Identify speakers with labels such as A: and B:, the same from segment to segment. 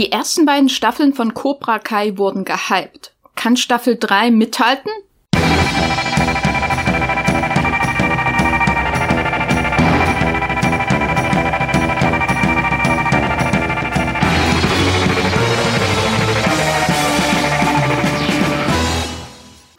A: Die ersten beiden Staffeln von Cobra Kai wurden gehypt. Kann Staffel 3 mithalten?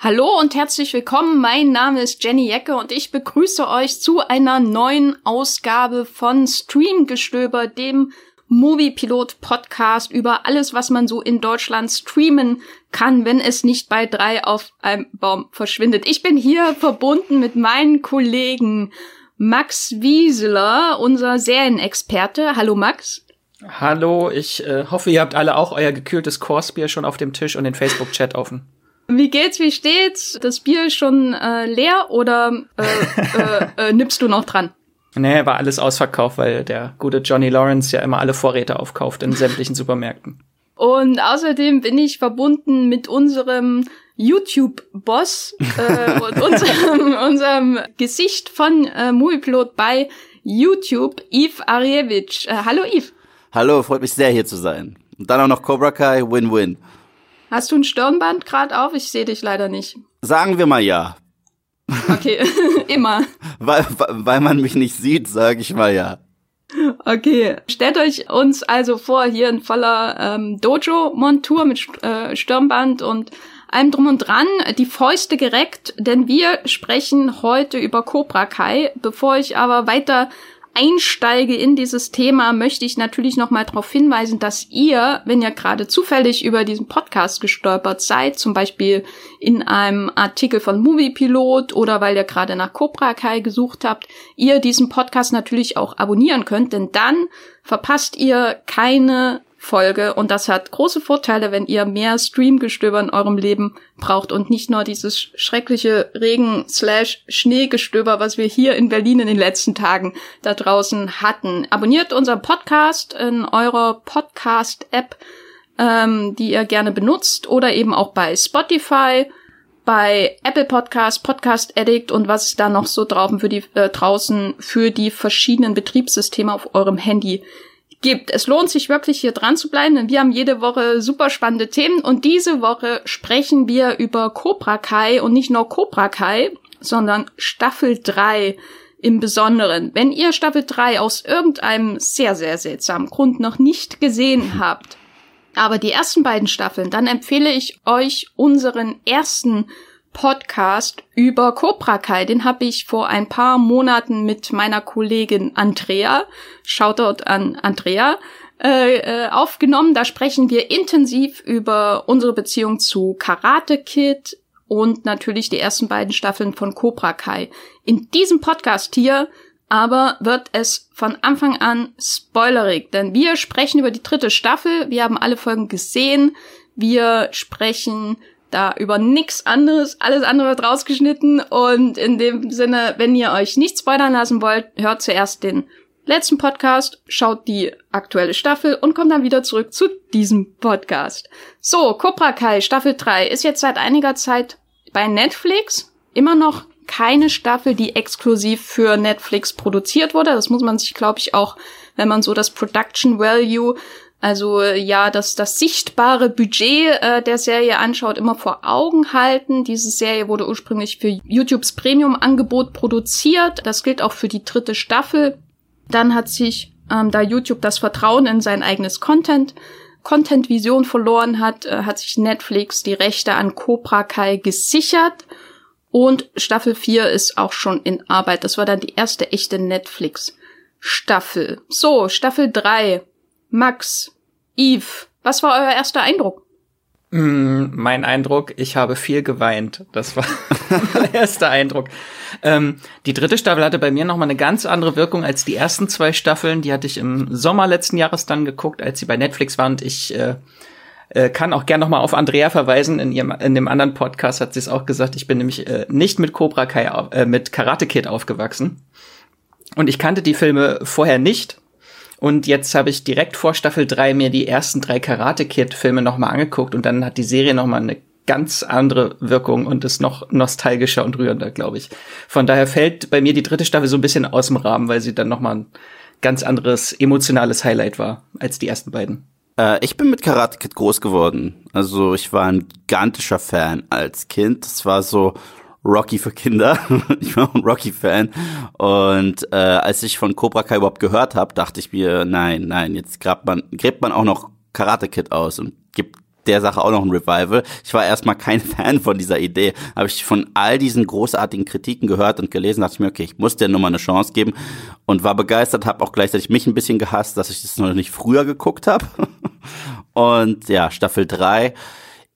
A: Hallo und herzlich willkommen. Mein Name ist Jenny Jecke und ich begrüße euch zu einer neuen Ausgabe von Streamgestöber, dem Moviepilot Podcast über alles, was man so in Deutschland streamen kann, wenn es nicht bei drei auf einem Baum verschwindet. Ich bin hier verbunden mit meinen Kollegen Max Wieseler, unser Serienexperte. Hallo Max.
B: Hallo, ich äh, hoffe, ihr habt alle auch euer gekühltes Korsbier schon auf dem Tisch und den Facebook-Chat offen.
A: Wie geht's, wie steht's? Das Bier ist schon äh, leer oder äh, äh, äh, nippst du noch dran?
B: Nee, war alles ausverkauft, weil der gute Johnny Lawrence ja immer alle Vorräte aufkauft in sämtlichen Supermärkten.
A: Und außerdem bin ich verbunden mit unserem YouTube-Boss äh, und unserem, unserem Gesicht von äh, Moviepilot bei YouTube, Yves Arievich. Äh, hallo Yves.
C: Hallo, freut mich sehr hier zu sein. Und dann auch noch Cobra Kai, Win-Win.
A: Hast du ein Stirnband gerade auf? Ich sehe dich leider nicht.
C: Sagen wir mal ja.
A: Okay, immer.
C: Weil, weil man mich nicht sieht, sage ich mal ja.
A: Okay, stellt euch uns also vor, hier in voller ähm, Dojo-Montur mit äh, Stirnband und allem drum und dran, die Fäuste gereckt, denn wir sprechen heute über Cobra Kai. Bevor ich aber weiter einsteige in dieses Thema, möchte ich natürlich nochmal darauf hinweisen, dass ihr, wenn ihr gerade zufällig über diesen Podcast gestolpert seid, zum Beispiel in einem Artikel von Moviepilot oder weil ihr gerade nach Cobra Kai gesucht habt, ihr diesen Podcast natürlich auch abonnieren könnt, denn dann verpasst ihr keine Folge und das hat große Vorteile, wenn ihr mehr Streamgestöber in eurem Leben braucht und nicht nur dieses schreckliche Regen slash Schneegestöber, was wir hier in Berlin in den letzten Tagen da draußen hatten. Abonniert unseren Podcast in eurer Podcast-App, ähm, die ihr gerne benutzt oder eben auch bei Spotify bei Apple Podcast, Podcast Addict und was da noch so draußen für die äh, draußen für die verschiedenen Betriebssysteme auf eurem Handy gibt. Es lohnt sich wirklich hier dran zu bleiben, denn wir haben jede Woche super spannende Themen und diese Woche sprechen wir über Cobra Kai und nicht nur Cobra Kai, sondern Staffel 3 im Besonderen. Wenn ihr Staffel 3 aus irgendeinem sehr, sehr seltsamen Grund noch nicht gesehen habt, aber die ersten beiden Staffeln, dann empfehle ich euch unseren ersten Podcast über Cobra Kai. Den habe ich vor ein paar Monaten mit meiner Kollegin Andrea, Shoutout an Andrea, äh, äh, aufgenommen. Da sprechen wir intensiv über unsere Beziehung zu Karate Kid und natürlich die ersten beiden Staffeln von Cobra Kai. In diesem Podcast hier aber wird es von Anfang an spoilerig, denn wir sprechen über die dritte Staffel. Wir haben alle Folgen gesehen. Wir sprechen da über nix anderes, alles andere wird rausgeschnitten und in dem Sinne, wenn ihr euch nicht spoilern lassen wollt, hört zuerst den letzten Podcast, schaut die aktuelle Staffel und kommt dann wieder zurück zu diesem Podcast. So, Cobra Kai Staffel 3 ist jetzt seit einiger Zeit bei Netflix, immer noch keine Staffel, die exklusiv für Netflix produziert wurde. Das muss man sich, glaube ich, auch, wenn man so das Production Value also ja, das, das sichtbare Budget äh, der Serie anschaut, immer vor Augen halten. Diese Serie wurde ursprünglich für YouTubes Premium-Angebot produziert. Das gilt auch für die dritte Staffel. Dann hat sich, ähm, da YouTube das Vertrauen in sein eigenes Content, Content-Vision verloren hat, äh, hat sich Netflix die Rechte an Cobra Kai gesichert. Und Staffel 4 ist auch schon in Arbeit. Das war dann die erste echte Netflix-Staffel. So, Staffel 3 Max, Yves, was war euer erster Eindruck?
B: Mm, mein Eindruck, ich habe viel geweint. Das war mein erster Eindruck. Ähm, die dritte Staffel hatte bei mir nochmal eine ganz andere Wirkung als die ersten zwei Staffeln. Die hatte ich im Sommer letzten Jahres dann geguckt, als sie bei Netflix waren. Und ich äh, äh, kann auch gern nochmal auf Andrea verweisen. In, ihrem, in dem anderen Podcast hat sie es auch gesagt. Ich bin nämlich äh, nicht mit Cobra Kai, äh, mit Karate Kid aufgewachsen. Und ich kannte die Filme vorher nicht und jetzt habe ich direkt vor Staffel 3 mir die ersten drei Karate Kid Filme nochmal angeguckt und dann hat die Serie nochmal eine ganz andere Wirkung und ist noch nostalgischer und rührender, glaube ich. Von daher fällt bei mir die dritte Staffel so ein bisschen aus dem Rahmen, weil sie dann nochmal ein ganz anderes emotionales Highlight war als die ersten beiden.
C: Äh, ich bin mit Karate Kid groß geworden. Also ich war ein gigantischer Fan als Kind. Es war so Rocky für Kinder. ich war ein Rocky-Fan. Und äh, als ich von Cobra Kai überhaupt gehört habe, dachte ich mir, nein, nein, jetzt gräbt man, gräbt man auch noch Karate Kid aus und gibt der Sache auch noch ein Revival. Ich war erstmal kein Fan von dieser Idee. Habe ich von all diesen großartigen Kritiken gehört und gelesen, dachte ich mir, okay, ich muss der Nummer eine Chance geben und war begeistert, habe auch gleichzeitig mich ein bisschen gehasst, dass ich das noch nicht früher geguckt habe. und ja, Staffel 3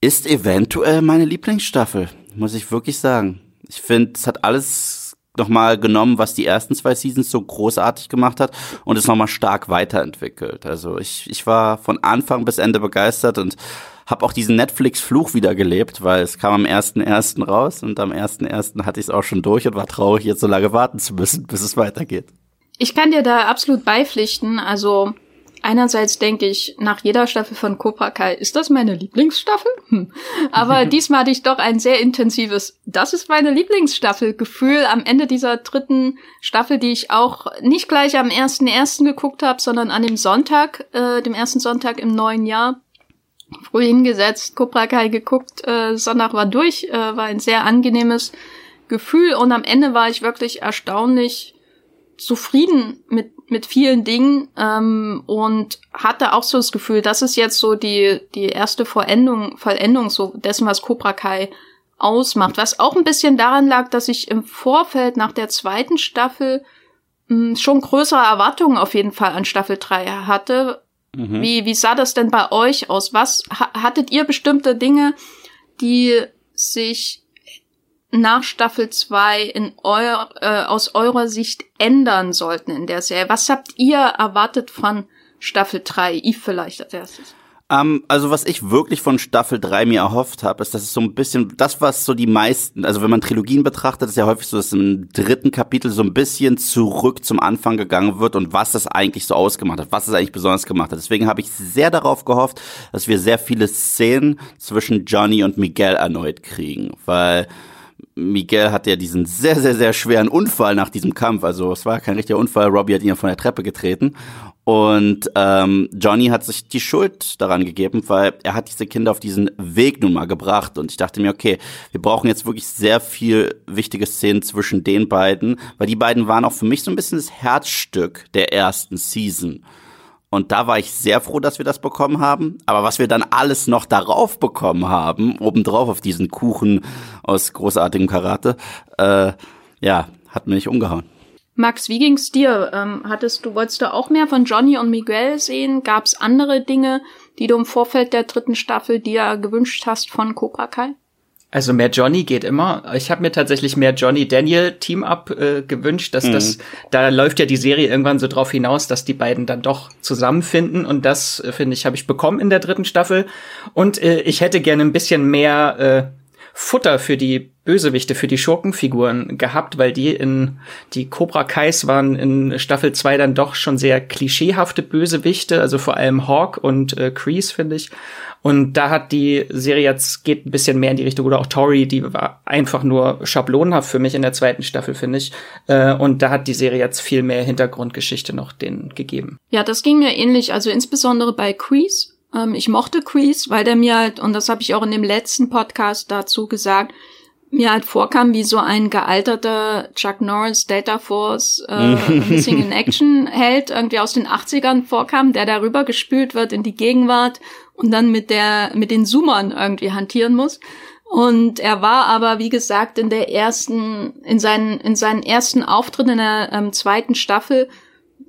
C: ist eventuell meine Lieblingsstaffel, muss ich wirklich sagen. Ich finde, es hat alles nochmal genommen, was die ersten zwei Seasons so großartig gemacht hat und es nochmal stark weiterentwickelt. Also ich, ich war von Anfang bis Ende begeistert und habe auch diesen Netflix-Fluch wieder gelebt, weil es kam am 1.1. raus und am 1.1. hatte ich es auch schon durch und war traurig, jetzt so lange warten zu müssen, bis es weitergeht.
A: Ich kann dir da absolut beipflichten. Also einerseits denke ich, nach jeder Staffel von Cobra Kai, ist das meine Lieblingsstaffel? Hm. Aber diesmal hatte ich doch ein sehr intensives, das ist meine Lieblingsstaffel Gefühl am Ende dieser dritten Staffel, die ich auch nicht gleich am ersten ersten geguckt habe, sondern an dem Sonntag, äh, dem ersten Sonntag im neuen Jahr. Früh hingesetzt, Cobra Kai geguckt, äh, Sonntag war durch, äh, war ein sehr angenehmes Gefühl und am Ende war ich wirklich erstaunlich zufrieden mit mit vielen Dingen ähm, und hatte auch so das Gefühl, das ist jetzt so die die erste Vollendung Vollendung so dessen was Cobra Kai ausmacht, was auch ein bisschen daran lag, dass ich im Vorfeld nach der zweiten Staffel mh, hm, schon größere Erwartungen auf jeden Fall an Staffel 3 hatte. Mhm. Wie wie sah das denn bei euch aus? Was ha hattet ihr bestimmte Dinge, die sich nach Staffel 2 in euer, äh, aus eurer Sicht ändern sollten in der Serie? Was habt ihr erwartet von Staffel 3? Yves vielleicht als erstes.
C: Um, ähm, also was ich wirklich von Staffel 3 mir erhofft habe, ist, dass es so ein bisschen, das was so die meisten, also wenn man Trilogien betrachtet, ist ja häufig so, dass im dritten Kapitel so ein bisschen zurück zum Anfang gegangen wird und was das eigentlich so ausgemacht hat, was es eigentlich besonders gemacht hat. Deswegen habe ich sehr darauf gehofft, dass wir sehr viele Szenen zwischen Johnny und Miguel erneut kriegen, weil Miguel hat ja diesen sehr, sehr, sehr schweren Unfall nach diesem Kampf. Also es war kein richtiger Unfall. Robbie hat ihn ja von der Treppe getreten. Und ähm, Johnny hat sich die Schuld daran gegeben, weil er hat diese Kinder auf diesen Weg nun mal gebracht. Und ich dachte mir, okay, wir brauchen jetzt wirklich sehr viel wichtige Szenen zwischen den beiden, weil die beiden waren auch für mich so ein bisschen das Herzstück der ersten Season. Und da war ich sehr froh, dass wir das bekommen haben. Aber was wir dann alles noch darauf bekommen haben, obendrauf auf diesen Kuchen aus großartigem Karate, äh, ja, hat mich umgehauen.
A: Max, wie ging's dir? Ähm, hattest du, wolltest du auch mehr von Johnny und Miguel sehen? Gab's andere Dinge, die du im Vorfeld der dritten Staffel dir gewünscht hast von Cobra Kai?
B: Also mehr Johnny geht immer. Ich habe mir tatsächlich mehr Johnny Daniel Team Up äh, gewünscht, dass mhm. das da läuft ja die Serie irgendwann so drauf hinaus, dass die beiden dann doch zusammenfinden und das äh, finde ich habe ich bekommen in der dritten Staffel und äh, ich hätte gerne ein bisschen mehr äh, Futter für die Bösewichte, für die Schurkenfiguren gehabt, weil die in die Cobra Kais waren in Staffel 2 dann doch schon sehr klischeehafte Bösewichte, also vor allem Hawk und äh, Kreese, finde ich. Und da hat die Serie jetzt geht ein bisschen mehr in die Richtung, oder auch Tori, die war einfach nur schablonenhaft für mich in der zweiten Staffel, finde ich. Äh, und da hat die Serie jetzt viel mehr Hintergrundgeschichte noch denen gegeben.
A: Ja, das ging mir ähnlich, also insbesondere bei Kreese ähm, ich mochte Kreese, weil der mir halt, und das habe ich auch in dem letzten Podcast dazu gesagt, mir halt vorkam wie so ein gealterter Chuck Norris Data Force äh, Missing in Action Held irgendwie aus den 80ern vorkam, der darüber gespült wird in die Gegenwart und dann mit der mit den Zoomern irgendwie hantieren muss. Und er war aber, wie gesagt, in der ersten, in seinen, in seinen ersten Auftritt in der ähm, zweiten Staffel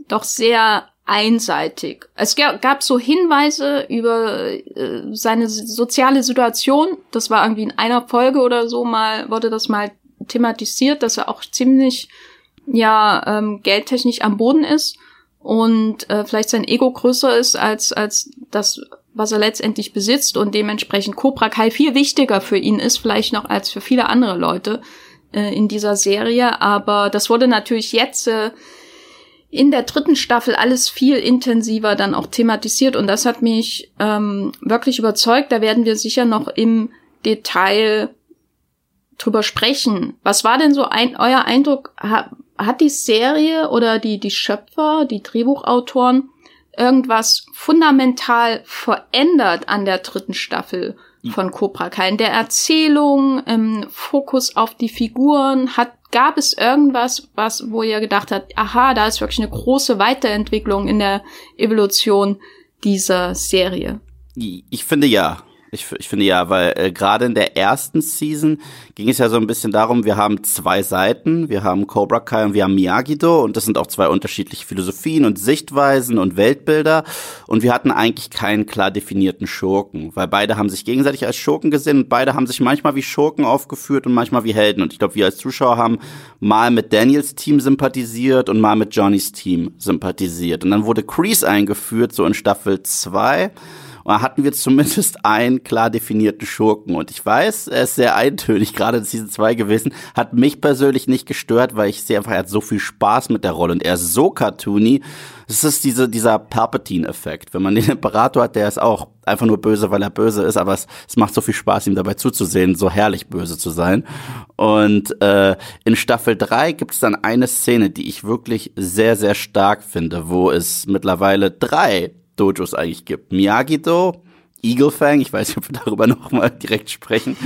A: doch sehr einseitig. Es gab so Hinweise über äh, seine soziale Situation. Das war irgendwie in einer Folge oder so mal, wurde das mal thematisiert, dass er auch ziemlich, ja, ähm, geldtechnisch am Boden ist und äh, vielleicht sein Ego größer ist als, als das, was er letztendlich besitzt und dementsprechend Cobra Kai viel wichtiger für ihn ist, vielleicht noch als für viele andere Leute äh, in dieser Serie. Aber das wurde natürlich jetzt äh, in der dritten Staffel alles viel intensiver dann auch thematisiert und das hat mich ähm, wirklich überzeugt. Da werden wir sicher noch im Detail drüber sprechen. Was war denn so ein, euer Eindruck? Ha, hat die Serie oder die, die Schöpfer, die Drehbuchautoren irgendwas fundamental verändert an der dritten Staffel von Cobra Kai. In der Erzählung, im Fokus auf die Figuren, hat, gab es irgendwas, was, wo ihr gedacht habt, aha, da ist wirklich eine große Weiterentwicklung in der Evolution dieser Serie?
C: Ich finde ja. Ich, ich finde ja, weil äh, gerade in der ersten Season ging es ja so ein bisschen darum, wir haben zwei Seiten, wir haben Cobra Kai und wir haben Miyagi-Do. Und das sind auch zwei unterschiedliche Philosophien und Sichtweisen und Weltbilder. Und wir hatten eigentlich keinen klar definierten Schurken, weil beide haben sich gegenseitig als Schurken gesehen und beide haben sich manchmal wie Schurken aufgeführt und manchmal wie Helden. Und ich glaube, wir als Zuschauer haben mal mit Daniels Team sympathisiert und mal mit Johnnys Team sympathisiert. Und dann wurde Kreese eingeführt, so in Staffel 2 und da hatten wir zumindest einen klar definierten Schurken. Und ich weiß, er ist sehr eintönig, gerade in Season 2 gewesen. Hat mich persönlich nicht gestört, weil ich sehe einfach, er hat so viel Spaß mit der Rolle und er ist so cartoony. Es ist diese, dieser Palpatine-Effekt. Wenn man den Imperator hat, der ist auch einfach nur böse, weil er böse ist, aber es, es macht so viel Spaß, ihm dabei zuzusehen, so herrlich böse zu sein. Und äh, in Staffel 3 gibt es dann eine Szene, die ich wirklich sehr, sehr stark finde, wo es mittlerweile drei Dojos eigentlich gibt. Miyagi-Do, Eagle Fang, ich weiß nicht, ob wir darüber nochmal direkt sprechen,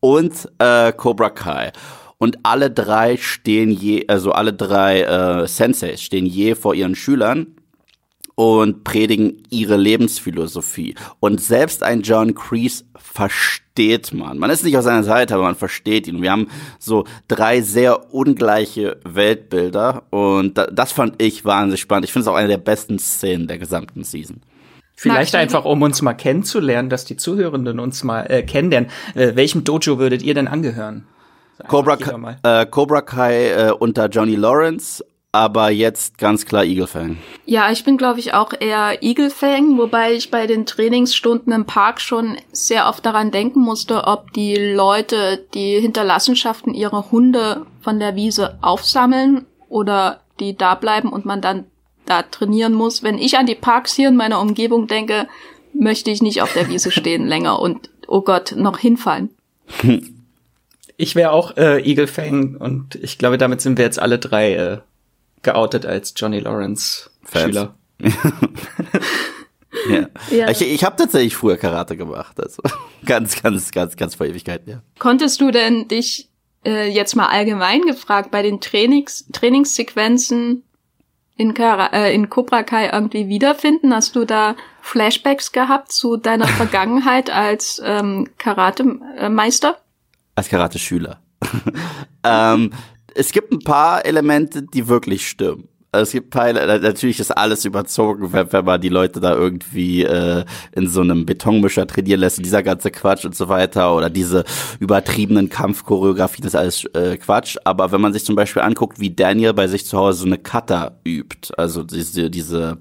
C: und äh, Cobra Kai. Und alle drei stehen je, also alle drei äh, Senseis stehen je vor ihren Schülern und predigen ihre Lebensphilosophie. Und selbst ein John Kreese versteht man. Man ist nicht auf seiner Seite, aber man versteht ihn. Wir haben so drei sehr ungleiche Weltbilder und das fand ich wahnsinnig spannend. Ich finde es auch eine der besten Szenen der gesamten Season.
B: Vielleicht einfach, um uns mal kennenzulernen, dass die Zuhörenden uns mal äh, kennenlernen. Äh, welchem Dojo würdet ihr denn angehören?
C: Cobra, äh, Cobra Kai äh, unter Johnny Lawrence aber jetzt ganz klar Eagle Fang.
A: Ja, ich bin glaube ich auch eher Eagle Fang, wobei ich bei den Trainingsstunden im Park schon sehr oft daran denken musste, ob die Leute die Hinterlassenschaften ihrer Hunde von der Wiese aufsammeln oder die da bleiben und man dann da trainieren muss. Wenn ich an die Parks hier in meiner Umgebung denke, möchte ich nicht auf der Wiese stehen länger und oh Gott, noch hinfallen.
B: Ich wäre auch äh, Eagle Fang und ich glaube, damit sind wir jetzt alle drei äh, geoutet als Johnny Lawrence Fans. Schüler.
C: ja. ja. Ich, ich habe tatsächlich früher Karate gemacht, also ganz, ganz, ganz, ganz vor Ewigkeiten, ja.
A: Konntest du denn dich äh, jetzt mal allgemein gefragt bei den Trainings, Trainingssequenzen in, Kara, äh, in Cobra Kai irgendwie wiederfinden? Hast du da Flashbacks gehabt zu deiner Vergangenheit als ähm, Karate-Meister?
C: Als Karate-Schüler. ähm, es gibt ein paar Elemente, die wirklich stimmen. Also es gibt Teile, natürlich ist alles überzogen, wenn, wenn man die Leute da irgendwie äh, in so einem Betonmischer trainieren lässt, dieser ganze Quatsch und so weiter oder diese übertriebenen Kampfchoreografien, das ist alles äh, Quatsch. Aber wenn man sich zum Beispiel anguckt, wie Daniel bei sich zu Hause so eine Kata übt, also diese, diese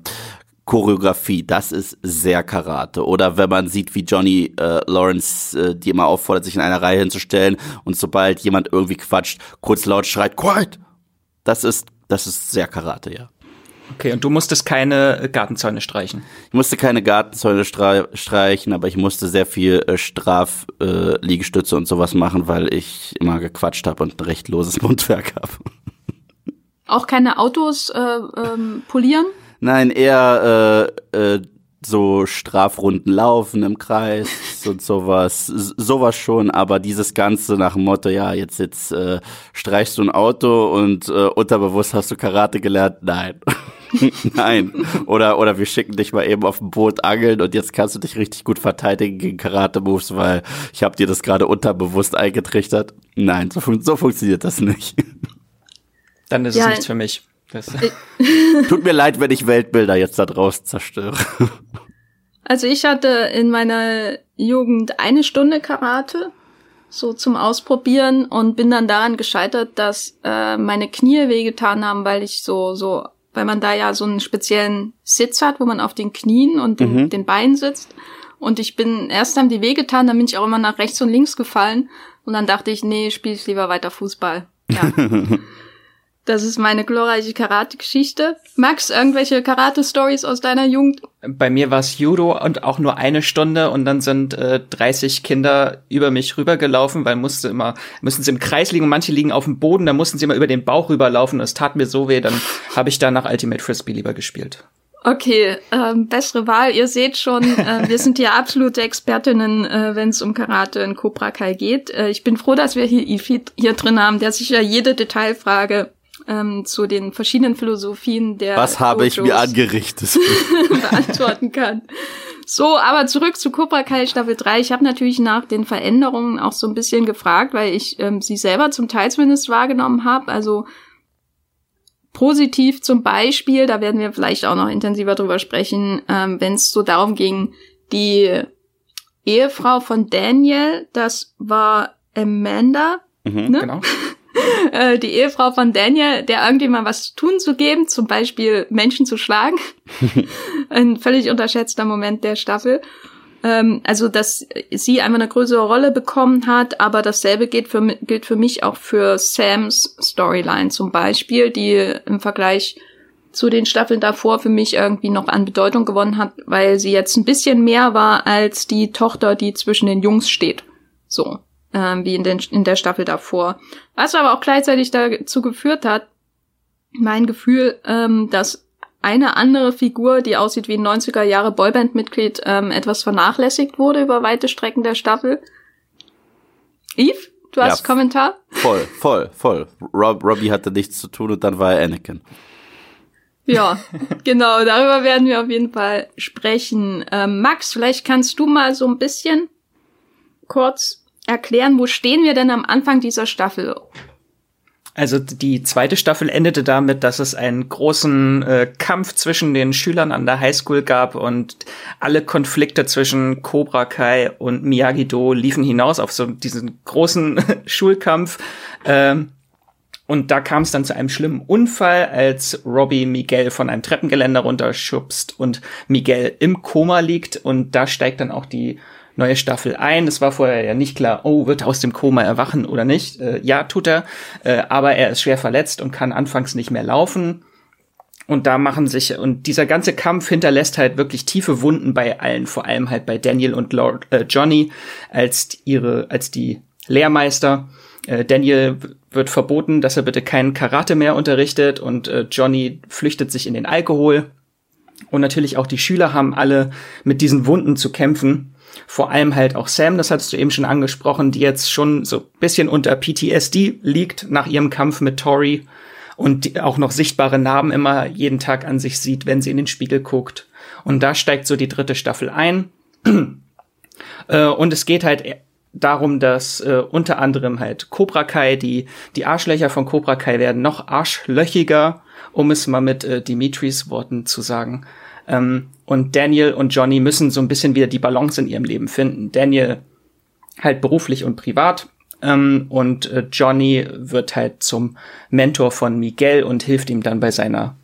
C: Choreografie, das ist sehr Karate. Oder wenn man sieht, wie Johnny äh, Lawrence äh, die immer auffordert, sich in einer Reihe hinzustellen und sobald jemand irgendwie quatscht, kurz laut schreit, quiet. Das ist, das ist sehr Karate, ja.
B: Okay, und du musstest keine Gartenzäune streichen?
C: Ich musste keine Gartenzäune streichen, aber ich musste sehr viel äh, Strafliegestütze äh, und sowas machen, weil ich immer gequatscht habe und ein recht loses Mundwerk habe.
A: Auch keine Autos äh, ähm, polieren?
C: Nein, eher äh, äh, so Strafrunden laufen im Kreis und sowas, sowas schon, aber dieses Ganze nach dem Motto, ja, jetzt jetzt äh, streichst du ein Auto und äh, unterbewusst hast du Karate gelernt, nein. nein. Oder, oder wir schicken dich mal eben auf ein Boot angeln und jetzt kannst du dich richtig gut verteidigen gegen Karate-Moves, weil ich habe dir das gerade unterbewusst eingetrichtert. Nein, so, fun so funktioniert das nicht.
B: Dann ist ja, es nichts für mich. Das
C: Tut mir leid, wenn ich Weltbilder jetzt da draußen zerstöre.
A: Also ich hatte in meiner Jugend eine Stunde Karate, so zum Ausprobieren und bin dann daran gescheitert, dass äh, meine Knie wehgetan haben, weil ich so, so, weil man da ja so einen speziellen Sitz hat, wo man auf den Knien und den, mhm. den Beinen sitzt. Und ich bin, erst haben die wehgetan, dann bin ich auch immer nach rechts und links gefallen. Und dann dachte ich, nee, spiele ich lieber weiter Fußball. Ja. Das ist meine glorreiche Karate-Geschichte. Max, irgendwelche Karate-Stories aus deiner Jugend?
B: Bei mir war es Judo und auch nur eine Stunde und dann sind äh, 30 Kinder über mich rübergelaufen, weil musste immer, müssen sie im Kreis liegen und manche liegen auf dem Boden, da mussten sie immer über den Bauch rüberlaufen und es tat mir so weh, dann habe ich danach Ultimate Frisbee lieber gespielt.
A: Okay, ähm, bessere Wahl. Ihr seht schon, äh, wir sind hier absolute Expertinnen, äh, wenn es um Karate in Cobra Kai geht. Äh, ich bin froh, dass wir hier Ifit hier drin haben, der sicher jede Detailfrage ähm, zu den verschiedenen Philosophien der
C: Was habe ich mir angerichtet?
A: beantworten kann. So, aber zurück zu Cobra Kai Staffel 3. Ich habe natürlich nach den Veränderungen auch so ein bisschen gefragt, weil ich ähm, sie selber zum Teil zumindest wahrgenommen habe. Also positiv zum Beispiel, da werden wir vielleicht auch noch intensiver drüber sprechen, ähm, wenn es so darum ging, die Ehefrau von Daniel, das war Amanda,
B: mhm, ne? genau.
A: Äh, die Ehefrau von Daniel, der irgendwie mal was tun zu geben, zum Beispiel Menschen zu schlagen. Ein völlig unterschätzter Moment der Staffel. Ähm, also, dass sie einfach eine größere Rolle bekommen hat, aber dasselbe gilt für, gilt für mich auch für Sams Storyline zum Beispiel, die im Vergleich zu den Staffeln davor für mich irgendwie noch an Bedeutung gewonnen hat, weil sie jetzt ein bisschen mehr war als die Tochter, die zwischen den Jungs steht. So, ähm, wie in, den, in der Staffel davor. Was aber auch gleichzeitig dazu geführt hat, mein Gefühl, ähm, dass eine andere Figur, die aussieht wie ein 90er Jahre Boyband-Mitglied, ähm, etwas vernachlässigt wurde über weite Strecken der Staffel. Yves, du hast ja, Kommentar?
C: Voll, voll, voll. Rob, Robbie hatte nichts zu tun und dann war er Anakin.
A: Ja, genau, darüber werden wir auf jeden Fall sprechen. Ähm, Max, vielleicht kannst du mal so ein bisschen kurz erklären, wo stehen wir denn am Anfang dieser Staffel?
B: Also die zweite Staffel endete damit, dass es einen großen äh, Kampf zwischen den Schülern an der Highschool gab und alle Konflikte zwischen Cobra Kai und Miyagi-Do liefen hinaus auf so diesen großen Schulkampf. Ähm, und da kam es dann zu einem schlimmen Unfall, als Robbie Miguel von einem Treppengeländer runterschubst und Miguel im Koma liegt. Und da steigt dann auch die neue Staffel ein. Es war vorher ja nicht klar, oh, wird er aus dem Koma erwachen oder nicht. Äh, ja, tut er, äh, aber er ist schwer verletzt und kann anfangs nicht mehr laufen. Und da machen sich, und dieser ganze Kampf hinterlässt halt wirklich tiefe Wunden bei allen, vor allem halt bei Daniel und Lord, äh, Johnny als ihre, als die Lehrmeister. Äh, Daniel wird verboten, dass er bitte keinen Karate mehr unterrichtet und äh, Johnny flüchtet sich in den Alkohol. Und natürlich auch die Schüler haben alle mit diesen Wunden zu kämpfen. Vor allem halt auch Sam, das hattest du eben schon angesprochen, die jetzt schon so bisschen unter PTSD liegt nach ihrem Kampf mit Tori und auch noch sichtbare Narben immer jeden Tag an sich sieht, wenn sie in den Spiegel guckt. Und da steigt so die dritte Staffel ein. Äh, und es geht halt darum, dass äh, unter anderem halt Cobra Kai, die, die Arschlöcher von Cobra Kai werden noch arschlöchiger, um es mal mit äh, Dimitris Worten zu sagen. Ähm, und Daniel und Johnny müssen so ein bisschen wieder die Balance in ihrem Leben finden. Daniel halt beruflich und privat. Ähm, und äh, Johnny wird halt zum Mentor von Miguel und hilft ihm dann bei seiner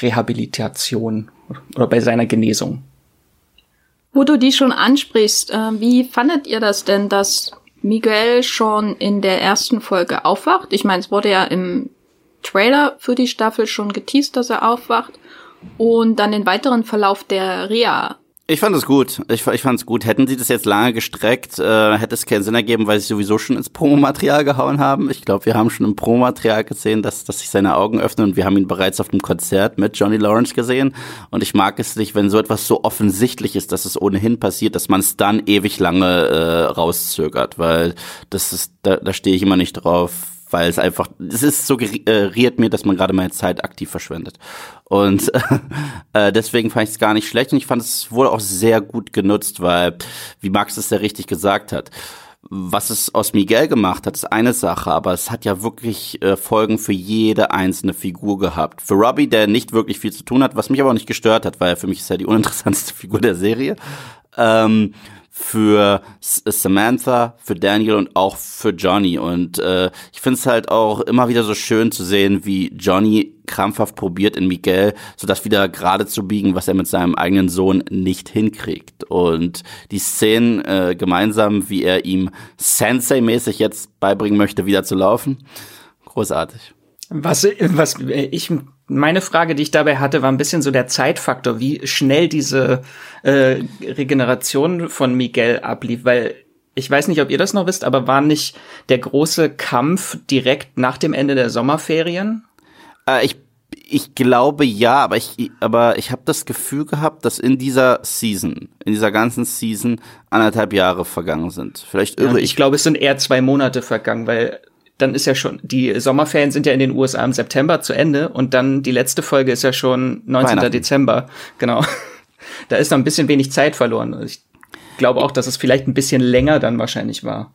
B: Rehabilitation oder bei seiner Genesung.
A: Wo du die schon ansprichst, äh, wie fandet ihr das denn, dass Miguel schon in der ersten Folge aufwacht? Ich meine, es wurde ja im Trailer für die Staffel schon geteased, dass er aufwacht und dann den weiteren Verlauf der Reha.
C: Ich fand es gut. Ich, ich fand es gut. Hätten sie das jetzt lange gestreckt, äh, hätte es keinen Sinn ergeben, weil sie sowieso schon ins Promomaterial gehauen haben. Ich glaube, wir haben schon im Promomaterial gesehen, dass, dass sich seine Augen öffnen und wir haben ihn bereits auf dem Konzert mit Johnny Lawrence gesehen. Und ich mag es nicht, wenn so etwas so offensichtlich ist, dass es ohnehin passiert, dass man es dann ewig lange äh, rauszögert, weil das ist, da, da stehe ich immer nicht drauf weil es einfach, es ist suggeriert mir, dass man gerade meine Zeit aktiv verschwendet. Und äh, deswegen fand ich es gar nicht schlecht und ich fand es wohl auch sehr gut genutzt, weil, wie Max es ja richtig gesagt hat, was es aus Miguel gemacht hat, ist eine Sache, aber es hat ja wirklich äh, Folgen für jede einzelne Figur gehabt. Für Robbie, der nicht wirklich viel zu tun hat, was mich aber auch nicht gestört hat, weil für mich ist er die uninteressanteste Figur der Serie. Ähm, für Samantha, für Daniel und auch für Johnny. Und äh, ich finde es halt auch immer wieder so schön zu sehen, wie Johnny krampfhaft probiert in Miguel, so das wieder gerade zu biegen, was er mit seinem eigenen Sohn nicht hinkriegt. Und die Szenen äh, gemeinsam, wie er ihm Sensei-mäßig jetzt beibringen möchte, wieder zu laufen, großartig.
B: Was, was ich meine Frage, die ich dabei hatte, war ein bisschen so der Zeitfaktor, wie schnell diese äh, Regeneration von Miguel ablief, weil ich weiß nicht, ob ihr das noch wisst, aber war nicht der große Kampf direkt nach dem Ende der Sommerferien?
C: Äh, ich Ich glaube ja, aber ich, aber ich habe das Gefühl gehabt, dass in dieser Season, in dieser ganzen Season anderthalb Jahre vergangen sind. Vielleicht irre
B: Ja,
C: ich.
B: ich glaube, es sind eher zwei Monate vergangen, weil dann ist ja schon, die Sommerferien sind ja in den USA im September zu Ende und dann die letzte Folge ist ja schon 19.
C: Weihnachten.
B: Dezember. Genau. Da ist noch ein bisschen wenig Zeit verloren. Ich glaube auch, dass es vielleicht ein bisschen länger dann wahrscheinlich war.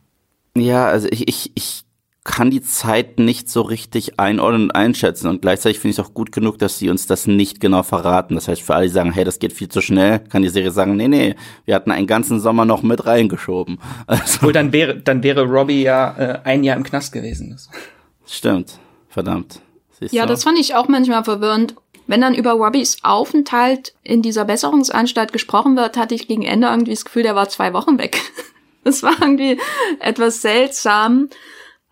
C: Ja, also ich, ich, ich kann die Zeit nicht so richtig einordnen und einschätzen. Und gleichzeitig finde ich es auch gut genug, dass sie uns das nicht genau verraten. Das heißt, für alle, die sagen, hey, das geht viel zu schnell, kann die Serie sagen, nee, nee, wir hatten einen ganzen Sommer noch mit reingeschoben. Also,
B: Obwohl dann wäre, dann wäre Robbie ja äh, ein Jahr im Knast gewesen.
C: Stimmt. Verdammt. Siehst
A: Ja,
C: du?
A: das fand ich auch manchmal verwirrend. Wenn dann über Robbys Aufenthalt in dieser Besserungsanstalt gesprochen wird, hatte ich gegen Ende irgendwie das Gefühl, der war zwei Wochen weg. Das war irgendwie etwas seltsam.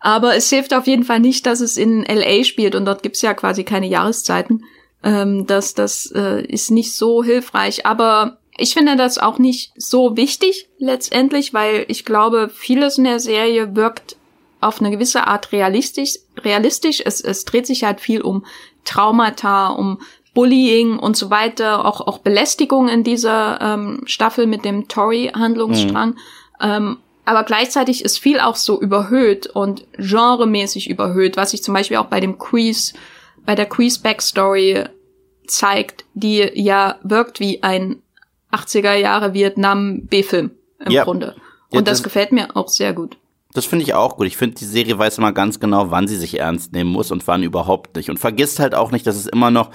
A: Aber es hilft auf jeden Fall nicht, dass es in LA spielt und dort gibt's ja quasi keine Jahreszeiten. Ähm, das das äh, ist nicht so hilfreich. Aber ich finde das auch nicht so wichtig letztendlich, weil ich glaube, vieles in der Serie wirkt auf eine gewisse Art realistisch. realistisch. Es, es dreht sich halt viel um Traumata, um Bullying und so weiter, auch, auch Belästigung in dieser ähm, Staffel mit dem Tory-Handlungsstrang. Ähm, aber gleichzeitig ist viel auch so überhöht und genremäßig überhöht, was sich zum Beispiel auch bei dem Quiz, bei der Quiz-Backstory zeigt, die ja wirkt wie ein 80er Jahre Vietnam B-Film im
C: Ja.
A: Grunde.
C: Ja,
A: Und das,
C: das-
A: gefällt mir auch sehr gut.
C: Das finde ich auch gut. Ich finde, die Serie weiß immer ganz genau, wann sie sich ernst nehmen muss und wann überhaupt nicht. Und vergisst halt auch nicht, dass es immer noch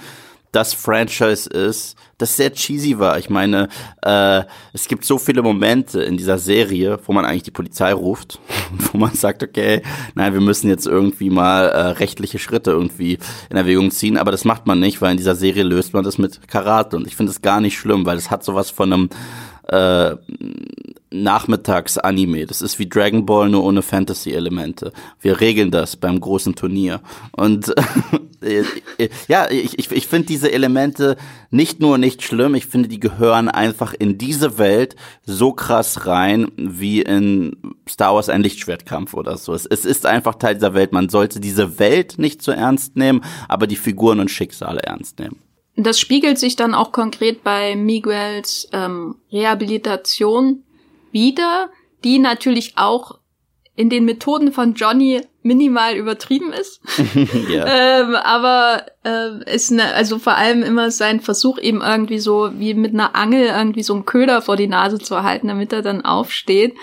C: das Franchise ist, das sehr cheesy war. Ich meine, äh, es gibt so viele Momente in dieser Serie, wo man eigentlich die Polizei ruft, wo man sagt, okay, nein, wir müssen jetzt irgendwie mal äh, rechtliche Schritte irgendwie in Erwägung ziehen, aber das macht man nicht, weil in dieser Serie löst man das mit Karate. Und ich finde es gar nicht schlimm, weil es hat sowas von einem äh, Nachmittags-Anime. Das ist wie Dragon Ball, nur ohne Fantasy-Elemente. Wir regeln das beim großen Turnier. Und äh, ja, ich, ich, ich finde diese Elemente nicht nur nicht schlimm, ich finde, die gehören einfach in diese Welt so krass rein, wie in Star Wars ein Lichtschwertkampf oder so. Es, es ist einfach Teil dieser Welt. Man sollte diese Welt nicht so ernst nehmen, aber die Figuren und Schicksale ernst nehmen.
A: Das spiegelt sich dann auch konkret bei Miguels ähm, Rehabilitation wieder, die natürlich auch in den Methoden von Johnny minimal übertrieben ist.
C: ja.
A: ähm, aber äh, ist ne, also vor allem immer sein Versuch eben irgendwie so wie mit einer Angel irgendwie so einen Köder vor die Nase zu halten, damit er dann aufsteht.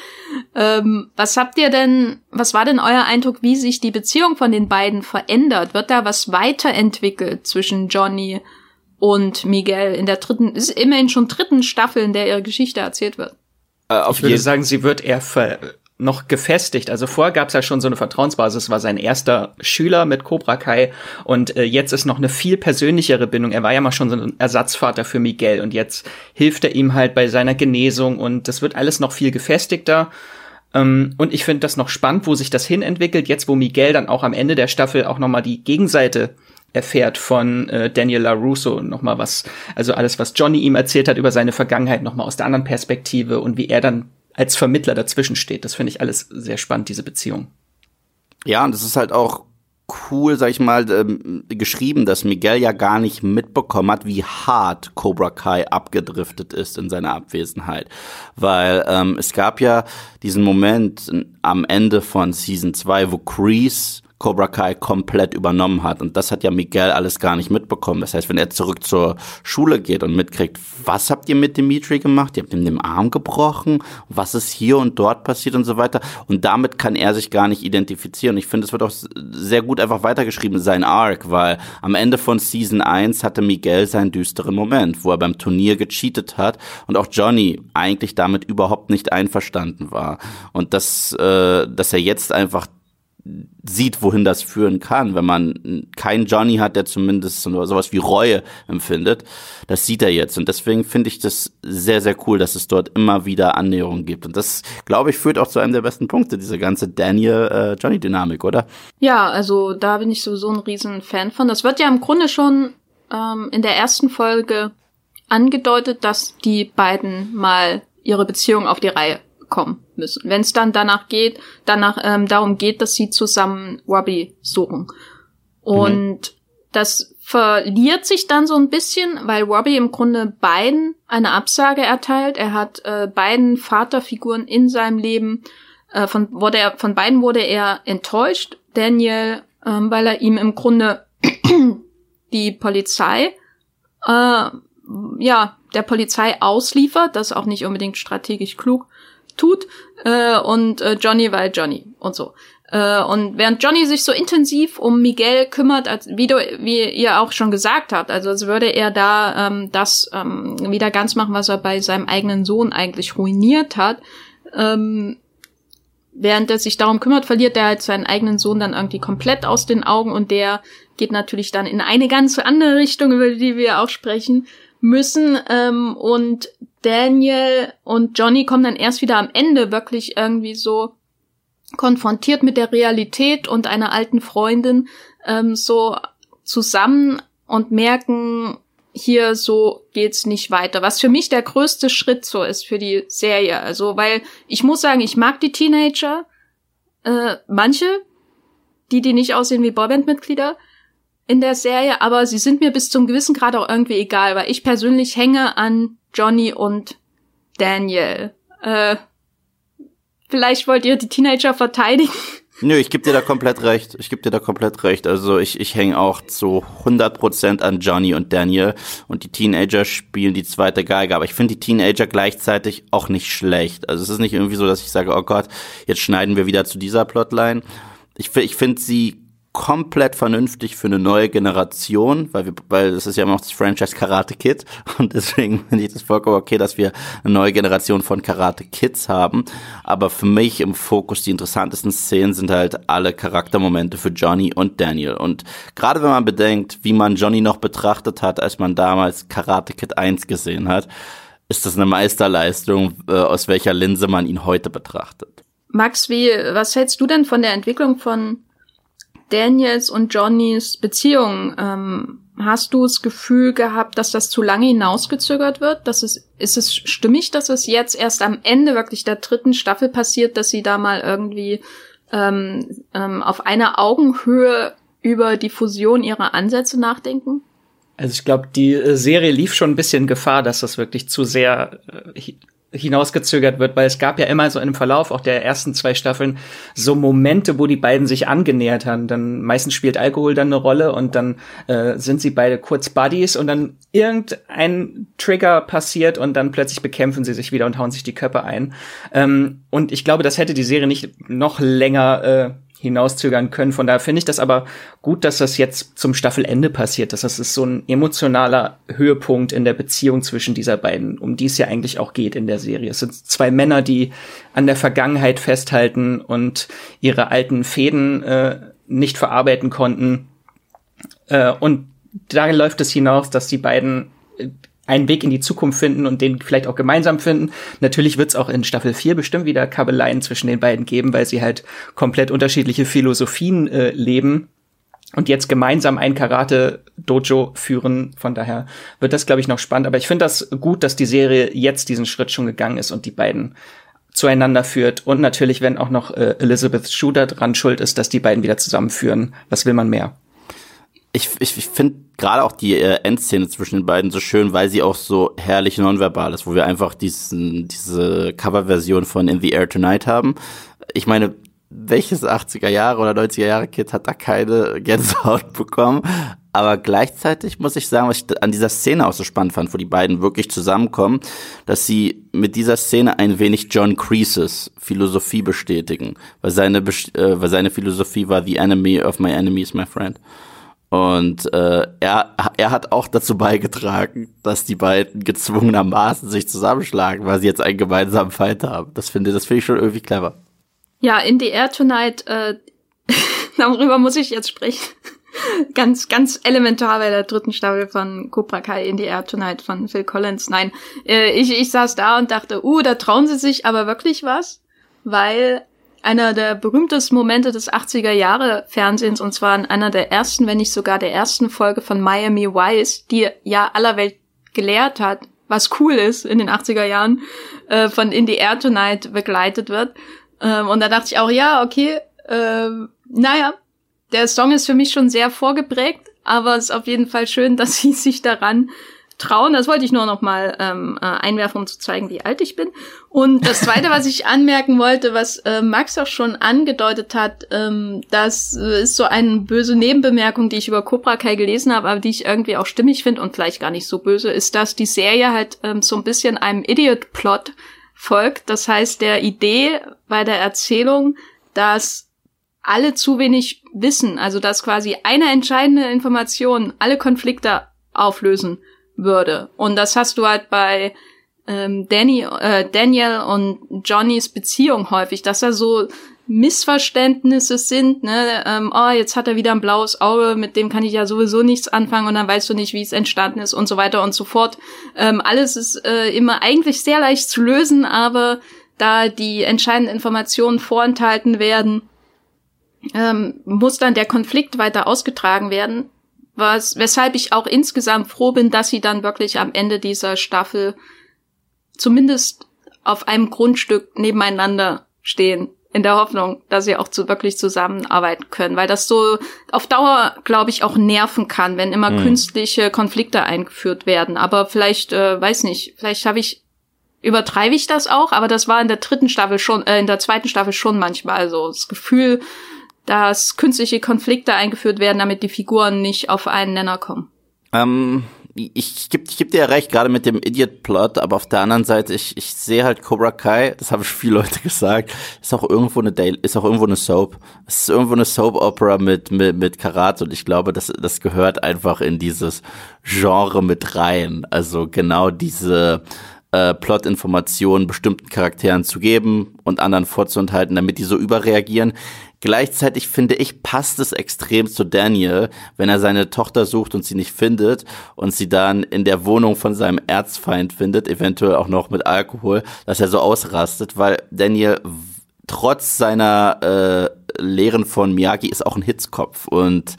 A: Ähm, was habt ihr denn, was war denn euer Eindruck, wie sich die Beziehung von den beiden verändert? Wird da was weiterentwickelt zwischen Johnny und Miguel in der dritten, ist immerhin schon dritten Staffel, in der ihre Geschichte erzählt wird?
C: Äh, auf
B: Ich würde sagen, sie wird eher noch gefestigt. Also vorher gab es ja schon so eine Vertrauensbasis, war sein erster Schüler mit Cobra Kai und äh, jetzt ist noch eine viel persönlichere Bindung. Er war ja mal schon so ein Ersatzvater für Miguel und jetzt hilft er ihm halt bei seiner Genesung und das wird alles noch viel gefestigter. Ähm, und ich finde das noch spannend, wo sich das hin entwickelt, jetzt wo Miguel dann auch am Ende der Staffel auch noch mal die Gegenseite erfährt von äh, Daniel LaRusso noch mal was, also alles, was Johnny ihm erzählt hat über seine Vergangenheit, noch mal aus der anderen Perspektive und wie er dann als Vermittler dazwischen steht. Das finde ich alles sehr spannend, diese Beziehung.
C: Ja, und es ist halt auch cool, sag ich mal, ähm, geschrieben, dass Miguel ja gar nicht mitbekommen hat, wie hart Cobra Kai abgedriftet ist in seiner Abwesenheit. Weil ähm, es gab ja diesen Moment am Ende von Season 2, wo Kreese Cobra Kai komplett übernommen hat. Und das hat ja Miguel alles gar nicht mitbekommen. Das heißt, wenn er zurück zur Schule geht und mitkriegt, was habt ihr mit Dimitri gemacht? Ihr habt ihm den Arm gebrochen? Was ist hier und dort passiert und so weiter? Und damit kann er sich gar nicht identifizieren. Ich finde, es wird auch sehr gut einfach weitergeschrieben, sein Arc, weil am Ende von Season 1 hatte Miguel seinen düsteren Moment, wo er beim Turnier gecheatet hat und auch Johnny eigentlich damit überhaupt nicht einverstanden war. Und dass, äh, dass er jetzt einfach sieht, wohin das führen kann, wenn man keinen Johnny hat, der zumindest so- sowas wie Reue empfindet. Das sieht er jetzt. Und deswegen finde ich das sehr, sehr cool, dass es dort immer wieder Annäherungen gibt. Und das, glaube ich, führt auch zu einem der besten Punkte, diese ganze Daniel-Johnny-Dynamik, oder?
A: Ja, also da bin ich sowieso ein riesen Fan von. Das wird ja im Grunde schon ähm, in der ersten Folge angedeutet, dass die beiden mal ihre Beziehung auf die Reihe bekommen müssen. Wenn es dann danach geht, danach ähm, darum geht, dass sie zusammen Robbie suchen. Und das verliert sich dann so ein bisschen, weil Robbie im Grunde beiden eine Absage erteilt. Er hat äh, beiden Vaterfiguren in seinem Leben, äh, von, wurde er, von beiden wurde er enttäuscht. Daniel, ähm, weil er ihm im Grunde die Polizei, äh, ja, der Polizei ausliefert, das auch nicht unbedingt strategisch klug tut, äh, und äh, Johnny, weil Johnny und so. Äh, und während Johnny sich so intensiv um Miguel kümmert, als, wie, du, wie ihr auch schon gesagt habt, also als würde er da ähm, das ähm, wieder ganz machen, was er bei seinem eigenen Sohn eigentlich ruiniert hat, ähm, während er sich darum kümmert, verliert er halt seinen eigenen Sohn dann irgendwie komplett aus den Augen und der geht natürlich dann in eine ganz andere Richtung, über die wir auch sprechen müssen. Ähm, und Daniel und Johnny kommen dann erst wieder am Ende wirklich irgendwie so konfrontiert mit der Realität und einer alten Freundin ähm, so zusammen und merken, hier so geht's nicht weiter. Was für mich der größte Schritt so ist für die Serie. Also, weil ich muss sagen, ich mag die Teenager, äh, manche, die, die nicht aussehen wie Boyband-Mitglieder in der Serie, aber sie sind mir bis zum gewissen Grad auch irgendwie egal, weil ich persönlich hänge an Johnny und Daniel. Äh, Vielleicht wollt ihr die Teenager verteidigen.
C: Nö, ich gebe dir da komplett recht. Ich gebe dir da komplett recht. Also ich, ich hänge auch zu 100% an Johnny und Daniel und die Teenager spielen die zweite Geige. Aber ich finde die Teenager gleichzeitig auch nicht schlecht. Also es ist nicht irgendwie so, dass ich sage, oh Gott, jetzt schneiden wir wieder zu dieser Plotline. Ich, ich finde sie komplett vernünftig für eine neue Generation, weil wir, weil das ist ja immer noch das Franchise Karate Kid und deswegen finde ich das vollkommen okay, dass wir eine neue Generation von Karate Kids haben. Aber für mich im Fokus die interessantesten Szenen sind halt alle Charaktermomente für Johnny und Daniel. Und gerade wenn man bedenkt, wie man Johnny noch betrachtet hat, als man damals Karate Kid 1 gesehen hat, ist das eine Meisterleistung, äh, aus welcher Linse man ihn heute betrachtet.
A: Max, wie, was hältst du denn von der Entwicklung von Daniels und Johnnys Beziehung, ähm, hast du das Gefühl gehabt, dass das zu lange hinausgezögert wird? Dass es, ist es stimmig, dass es jetzt erst am Ende wirklich der dritten Staffel passiert, dass sie da mal irgendwie ähm, ähm, auf einer Augenhöhe über die Fusion ihrer Ansätze nachdenken?
B: Also ich glaube, die äh, Serie lief schon ein bisschen Gefahr, dass das wirklich zu sehr äh, hinausgezögert wird, weil es gab ja immer so im Verlauf auch der ersten zwei Staffeln so Momente, wo die beiden sich angenähert haben. Dann meistens spielt Alkohol dann eine Rolle und dann äh, sind sie beide kurz Buddies und dann irgendein Trigger passiert und dann plötzlich bekämpfen sie sich wieder und hauen sich die Köpfe ein. Ähm, und ich glaube, das hätte die Serie nicht noch länger äh, hinauszögern können. Von daher finde ich das aber gut, dass das jetzt zum Staffelende passiert. Dass das ist so ein emotionaler Höhepunkt in der Beziehung zwischen dieser beiden, um die es ja eigentlich auch geht in der Serie. Es sind zwei Männer, die an der Vergangenheit festhalten und ihre alten Fäden äh, nicht verarbeiten konnten. Äh, und da läuft es hinaus, dass die beiden äh, einen Weg in die Zukunft finden und den vielleicht auch gemeinsam finden. Natürlich wird es auch in Staffel 4 bestimmt wieder Kabeleien zwischen den beiden geben, weil sie halt komplett unterschiedliche Philosophien äh, leben und jetzt gemeinsam ein Karate-Dojo führen. Von daher wird das, glaube ich, noch spannend. Aber ich finde das gut, dass die Serie jetzt diesen Schritt schon gegangen ist und die beiden zueinander führt. Und natürlich, wenn auch noch äh, Elizabeth Shooter dran schuld ist, dass die beiden wieder zusammenführen. Was will man mehr?
C: Ich, ich, ich finde gerade auch die äh, Endszene zwischen den beiden so schön, weil sie auch so herrlich nonverbal ist, wo wir einfach diesen, diese Coverversion von In the Air Tonight haben. Ich meine, welches 80er Jahre oder 90er Jahre Kind hat da keine Gänsehaut bekommen? Aber gleichzeitig muss ich sagen, was ich an dieser Szene auch so spannend fand, wo die beiden wirklich zusammenkommen, dass sie mit dieser Szene ein wenig John Creases Philosophie bestätigen. Weil seine, äh, weil seine Philosophie war, the enemy of my enemy is my friend. Und äh, er, er hat auch dazu beigetragen, dass die beiden gezwungenermaßen sich zusammenschlagen, weil sie jetzt einen gemeinsamen Feind haben. Das finde das finde ich schon irgendwie clever.
A: Ja, in the Air Tonight, äh, darüber muss ich jetzt sprechen. ganz, ganz elementar bei der dritten Staffel von Cobra Kai in the Air Tonight von Phil Collins. Nein, äh, ich, ich saß da und dachte, uh, da trauen sie sich aber wirklich was, weil einer der berühmtesten Momente des 80er Jahre Fernsehens und zwar in einer der ersten, wenn nicht sogar der ersten Folge von Miami Vice, die ja aller Welt gelehrt hat, was cool ist in den 80er Jahren, äh, von In the Air Tonight begleitet wird. Ähm, und da dachte ich auch, ja, okay, äh, naja, der Song ist für mich schon sehr vorgeprägt. aber es ist auf jeden Fall schön, dass sie sich daran trauen. Das wollte ich nur noch mal ähm, äh, einwerfen, um zu zeigen, wie alt ich bin. Und das Zweite, was ich anmerken wollte, was äh, Max auch schon angedeutet hat, ähm, das äh, ist so eine böse Nebenbemerkung, die ich über Cobra Kai gelesen habe, aber die ich irgendwie auch stimmig finde und vielleicht gar nicht so böse, ist, dass die Serie halt ähm, so ein bisschen einem Idiot-Plot folgt. Das heißt, der Idee bei der Erzählung, dass alle zu wenig wissen, also dass quasi eine entscheidende Information alle Konflikte auflösen würde. Und das hast du halt bei ähm, Danny, äh, Daniel und Johnnys Beziehung häufig, dass da so Missverständnisse sind, ne, ähm, oh, jetzt hat er wieder ein blaues Auge, mit dem kann ich ja sowieso nichts anfangen und dann weißt du nicht, wie es entstanden ist und so weiter und so fort. Ähm, alles ist äh, immer eigentlich sehr leicht zu lösen, aber da die entscheidenden Informationen vorenthalten werden, ähm, muss dann der Konflikt weiter ausgetragen werden, was, weshalb ich auch insgesamt froh bin, dass sie dann wirklich am Ende dieser Staffel zumindest auf einem Grundstück nebeneinander stehen, in der Hoffnung, dass sie auch zu, wirklich zusammenarbeiten können, weil das so auf Dauer, glaube ich, auch nerven kann, wenn immer mhm. künstliche Konflikte eingeführt werden. Aber vielleicht, äh, weiß nicht, vielleicht habe ich übertreibe ich das auch, aber das war in der dritten Staffel schon, äh, in der zweiten Staffel schon manchmal also das Gefühl, dass künstliche Konflikte eingeführt werden, damit die Figuren nicht auf einen Nenner kommen.
C: Ähm, ich gebe ich geb dir ja recht, gerade mit dem Idiot-Plot, aber auf der anderen Seite, ich, ich sehe halt Cobra Kai, das habe ich viele Leute gesagt, ist auch irgendwo eine Daily, ist auch irgendwo eine Soap. Es ist irgendwo eine Soap-Opera mit, mit, mit Karate und ich glaube, das, das gehört einfach in dieses Genre mit rein. Also genau diese äh, Plot-Informationen bestimmten Charakteren zu geben und anderen vorzuenthalten, damit die so überreagieren. Gleichzeitig finde ich, passt es extrem zu Daniel, wenn er seine Tochter sucht und sie nicht findet und sie dann in der Wohnung von seinem Erzfeind findet, eventuell auch noch mit Alkohol, dass er so ausrastet, weil Daniel trotz seiner äh, Lehren von Miyagi ist auch ein Hitzkopf und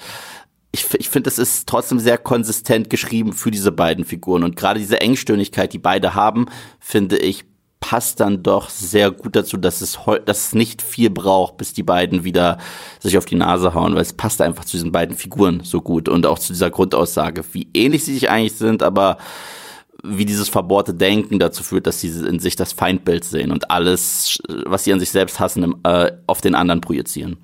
C: ich, ich finde, es ist trotzdem sehr konsistent geschrieben für diese beiden Figuren und gerade diese Engstirnigkeit, die beide haben, finde ich, passt dann doch sehr gut dazu, dass es, dass es nicht viel braucht, bis die beiden wieder sich auf die Nase hauen, weil es passt einfach zu diesen beiden Figuren so gut und auch zu dieser Grundaussage, wie ähnlich sie sich eigentlich sind, aber wie dieses verbohrte Denken dazu führt, dass sie in sich das Feindbild sehen und alles, was sie an sich selbst hassen, äh, auf den anderen projizieren.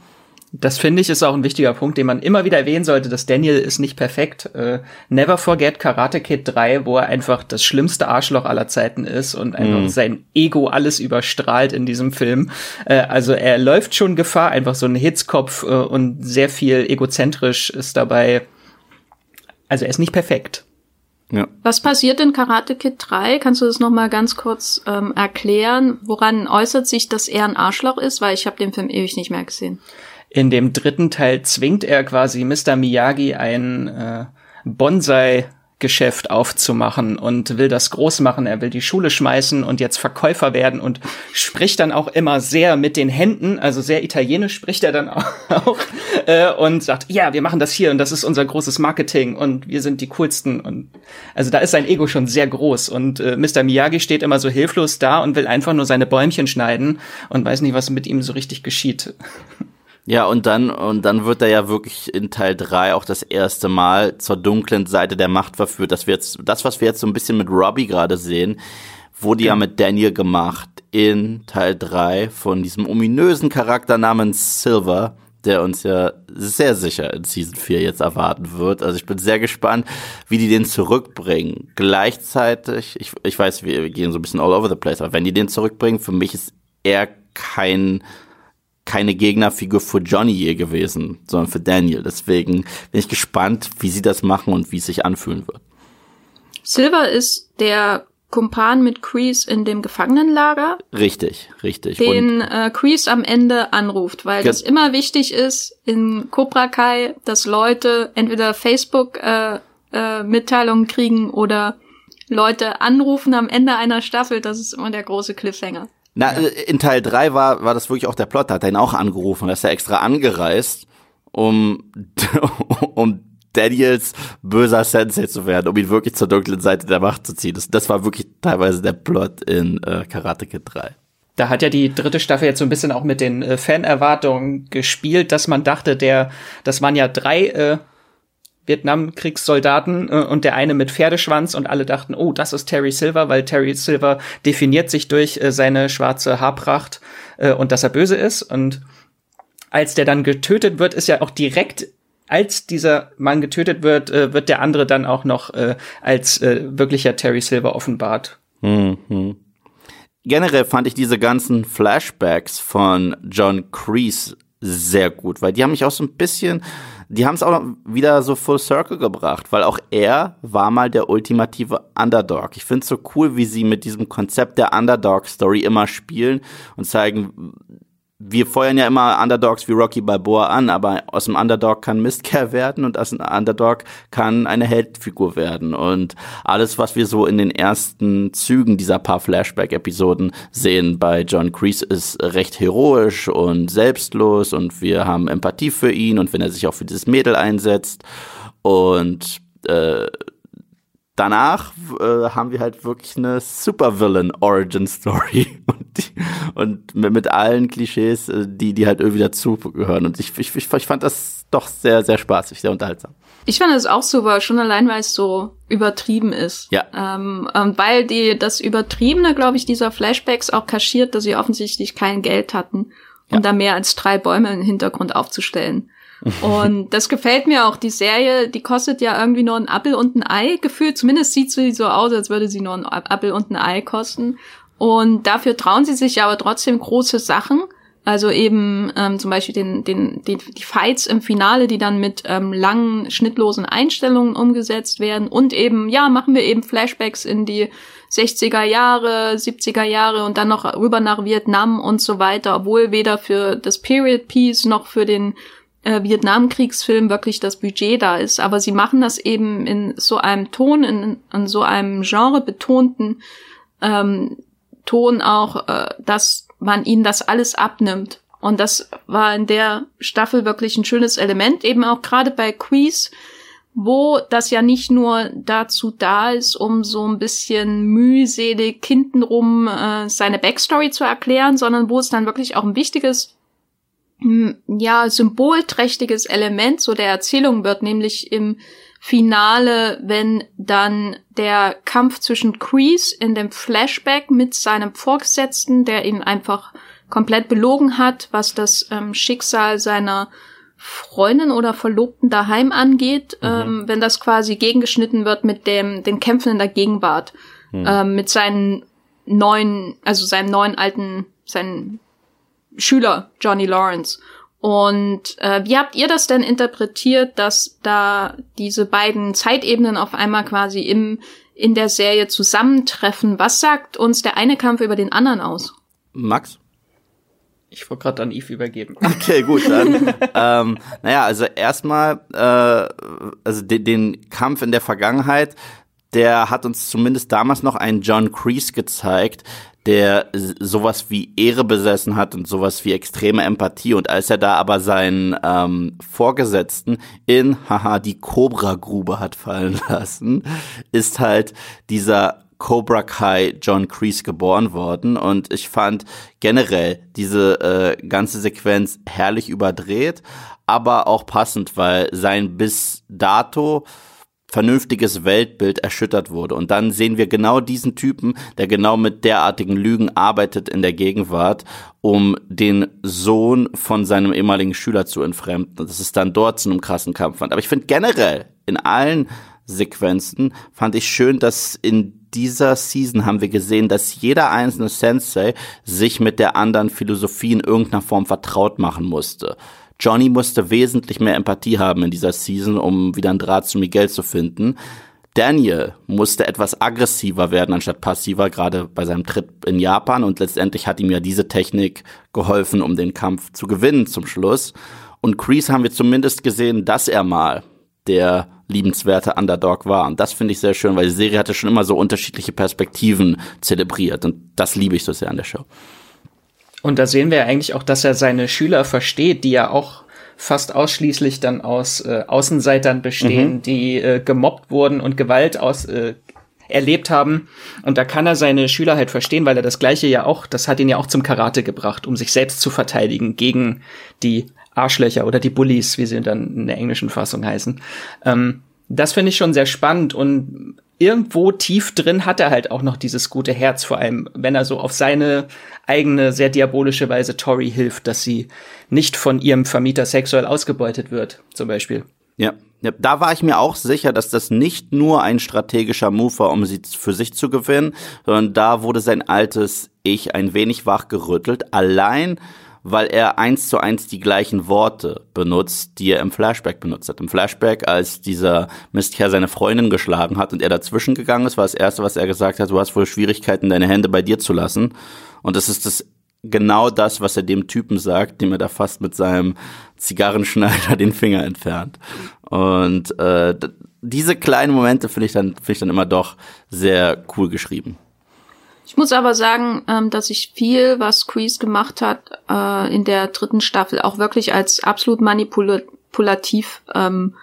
B: Das finde ich ist auch ein wichtiger Punkt, den man immer wieder erwähnen sollte, dass Daniel ist nicht perfekt. Äh, never forget Karate Kid 3, wo er einfach das schlimmste Arschloch aller Zeiten ist und einfach mm. sein Ego alles überstrahlt in diesem Film. Äh, also er läuft schon Gefahr, einfach so ein Hitzkopf äh, und sehr viel egozentrisch ist dabei. Also er ist nicht perfekt.
A: Ja. Was passiert in Karate Kid 3? Kannst du das noch mal ganz kurz ähm, erklären? Woran äußert sich, dass er ein Arschloch ist? Weil ich habe den Film ewig nicht mehr gesehen.
B: In dem dritten Teil zwingt er quasi Mr. Miyagi ein äh, Bonsai Geschäft aufzumachen und will das groß machen. Er will die Schule schmeißen und jetzt Verkäufer werden und spricht dann auch immer sehr mit den Händen, also sehr italienisch spricht er dann auch äh, und sagt, ja, wir machen das hier und das ist unser großes Marketing und wir sind die coolsten und also da ist sein Ego schon sehr groß und äh, Mr. Miyagi steht immer so hilflos da und will einfach nur seine Bäumchen schneiden und weiß nicht, was mit ihm so richtig geschieht.
C: Ja, und dann, und dann wird er ja wirklich in Teil 3 auch das erste Mal zur dunklen Seite der Macht verführt. Das, wir jetzt, das was wir jetzt so ein bisschen mit Robbie gerade sehen, wurde ja. ja mit Daniel gemacht in Teil 3 von diesem ominösen Charakter namens Silver, der uns ja sehr sicher in Season 4 jetzt erwarten wird. Also ich bin sehr gespannt, wie die den zurückbringen. Gleichzeitig, ich, ich weiß, wir gehen so ein bisschen all over the place, aber wenn die den zurückbringen, für mich ist er kein keine Gegnerfigur für Johnny je gewesen, sondern für Daniel. Deswegen bin ich gespannt, wie sie das machen und wie es sich anfühlen wird.
A: Silver ist der Kumpan mit Kreese in dem Gefangenenlager.
C: Richtig, richtig.
A: Den äh, Kreese am Ende anruft, weil das immer wichtig ist in Cobra Kai, dass Leute entweder Facebook äh, äh, Mitteilungen kriegen oder Leute anrufen am Ende einer Staffel. Das ist immer der große Cliffhanger.
C: Na, ja. Äh, in Teil 3 war, war das wirklich auch der Plot, da hat er ihn auch angerufen, da ist er extra angereist, um, um Daniels böser Sensei zu werden, um ihn wirklich zur dunklen Seite der Macht zu ziehen. Das, das war wirklich teilweise der Plot in äh, Karate Kid 3.
B: Da hat ja die dritte Staffel jetzt so ein bisschen auch mit den äh, Fanerwartungen gespielt, dass man dachte, der, das waren ja drei äh, Vietnamkriegssoldaten äh, und der eine mit Pferdeschwanz und alle dachten, oh, das ist Terry Silver, weil Terry Silver definiert sich durch äh, seine schwarze Haarpracht äh, und dass er böse ist. Und als der dann getötet wird, ist ja auch direkt als dieser Mann getötet wird, äh, wird der andere dann auch noch äh, als äh, wirklicher Terry Silver offenbart. Mhm.
C: Generell fand ich diese ganzen Flashbacks von John Kreese sehr gut, weil die haben mich auch so ein bisschen, die haben es auch wieder so full circle gebracht, weil auch er war mal der ultimative Underdog. Ich finde es so cool, wie sie mit diesem Konzept der Underdog-Story immer spielen und zeigen, wir feuern ja immer Underdogs wie Rocky Balboa an, aber aus dem Underdog kann Mistkerl werden und aus dem Underdog kann eine Heldfigur werden. Und alles, was wir so in den ersten Zügen dieser paar Flashback-Episoden sehen bei John Kreese, ist recht heroisch und selbstlos und wir haben Empathie für ihn und wenn er sich auch für dieses Mädel einsetzt. Und äh, danach äh, haben wir halt wirklich eine Supervillain Origin Story und, und mit allen Klischees, äh, die die halt irgendwie dazugehören. Und ich, ich, ich fand das doch sehr, sehr spaßig, sehr unterhaltsam.
A: Ich fand es auch super, schon allein, weil es so übertrieben ist.
C: Ja.
A: Ähm, und weil die das Übertriebene, glaube ich, dieser Flashbacks auch kaschiert, dass sie offensichtlich kein Geld hatten, um ja. da mehr als drei Bäume im Hintergrund aufzustellen. Und das gefällt mir auch. Die Serie, die kostet ja irgendwie nur ein Apfel und ein Ei gefühlt. Zumindest sieht sie so aus, als würde sie nur ein Apfel und ein Ei kosten. Und dafür trauen sie sich aber trotzdem große Sachen. Also eben ähm, zum Beispiel den, den, den, die Fights im Finale, die dann mit ähm, langen, schnittlosen Einstellungen umgesetzt werden. Und eben, ja, machen wir eben Flashbacks in die 60er Jahre, 70er Jahre und dann noch rüber nach Vietnam und so weiter, obwohl weder für das Period Piece noch für den äh, Vietnamkriegsfilm wirklich das Budget da ist. Aber sie machen das eben in so einem Ton, in, in so einem Genre betonten ähm, Ton auch, äh, dass man ihnen das alles abnimmt. Und das war in der Staffel wirklich ein schönes Element, eben auch gerade bei Quiz, wo das ja nicht nur dazu da ist, um so ein bisschen mühselig hintenrum äh, seine Backstory zu erklären, sondern wo es dann wirklich auch ein wichtiges ja, symbolträchtiges Element so der Erzählung wird, nämlich im Finale, wenn dann der Kampf zwischen Kreese in dem Flashback mit seinem Vorgesetzten, der ihn einfach komplett belogen hat, was das ähm, Schicksal seiner Freundin oder Verlobten daheim angeht, mhm. ähm, wenn das quasi gegengeschnitten wird mit dem den Kämpfen in der Gegenwart, mhm. ähm, mit seinen neuen, also seinem neuen alten, seinen Schüler Johnny Lawrence. Und äh, wie habt ihr das denn interpretiert, dass da diese beiden Zeitebenen auf einmal quasi im in der Serie zusammentreffen? Was sagt uns der eine Kampf über den anderen aus?
C: Max?
B: Ich wollte gerade an Eve übergeben.
C: Okay, gut, dann. ähm, naja, also erstmal, äh, also den, den Kampf in der Vergangenheit, der hat uns zumindest damals noch einen John Kreese gezeigt, der sowas wie Ehre besessen hat und sowas wie extreme Empathie. Und als er da aber seinen ähm, Vorgesetzten in, haha, die Cobra-Grube hat fallen lassen, ist halt dieser Cobra Kai John Kreese geboren worden. Und ich fand generell diese äh, ganze Sequenz herrlich überdreht, aber auch passend, weil sein bis dato vernünftiges Weltbild erschüttert wurde. Und dann sehen wir genau diesen Typen, der genau mit derartigen Lügen arbeitet in der Gegenwart, um den Sohn von seinem ehemaligen Schüler zu entfremden. Und das ist dann dort zu einem krassen Kampf fand. Aber ich finde generell in allen Sequenzen fand ich schön, dass in dieser Season haben wir gesehen, dass jeder einzelne Sensei sich mit der anderen Philosophie in irgendeiner Form vertraut machen musste. Johnny musste wesentlich mehr Empathie haben in dieser Season, um wieder einen Draht zu Miguel zu finden. Daniel musste etwas aggressiver werden anstatt passiver, gerade bei seinem Tritt in Japan. Und letztendlich hat ihm ja diese Technik geholfen, um den Kampf zu gewinnen zum Schluss. Und Kreese haben wir zumindest gesehen, dass er mal der liebenswerte Underdog war. Und das finde ich sehr schön, weil die Serie hatte schon immer so unterschiedliche Perspektiven zelebriert. Und das liebe ich so sehr an der Show.
B: Und da sehen wir ja eigentlich auch, dass er seine Schüler versteht, die ja auch fast ausschließlich dann aus äh, Außenseitern bestehen, mhm. die äh, gemobbt wurden und Gewalt aus äh, erlebt haben. Und da kann er seine Schüler halt verstehen, weil er das Gleiche ja auch, das hat ihn ja auch zum Karate gebracht, um sich selbst zu verteidigen gegen die Arschlöcher oder die Bullies, wie sie dann in der englischen Fassung heißen. Ähm, das finde ich schon sehr spannend und irgendwo tief drin hat er halt auch noch dieses gute Herz, vor allem wenn er so auf seine eigene, sehr diabolische Weise Tori hilft, dass sie nicht von ihrem Vermieter sexuell ausgebeutet wird, zum Beispiel.
C: Ja. ja, da war ich mir auch sicher, dass das nicht nur ein strategischer Move war, um sie für sich zu gewinnen, sondern da wurde sein altes Ich ein wenig wachgerüttelt. Allein weil er eins zu eins die gleichen Worte benutzt, die er im Flashback benutzt hat. Im Flashback, als dieser Mistkerl seine Freundin geschlagen hat und er dazwischen gegangen ist, war das erste, was er gesagt hat, du hast wohl Schwierigkeiten, deine Hände bei dir zu lassen. Und das ist das genau das, was er dem Typen sagt, dem er da fast mit seinem Zigarrenschneider den Finger entfernt. Und äh, diese kleinen Momente finde ich dann finde ich dann immer doch sehr cool geschrieben.
A: Ich muss aber sagen, ähm, dass ich viel, was Kreese gemacht hat, äh, in der dritten Staffel auch wirklich als absolut manipulativ ähm,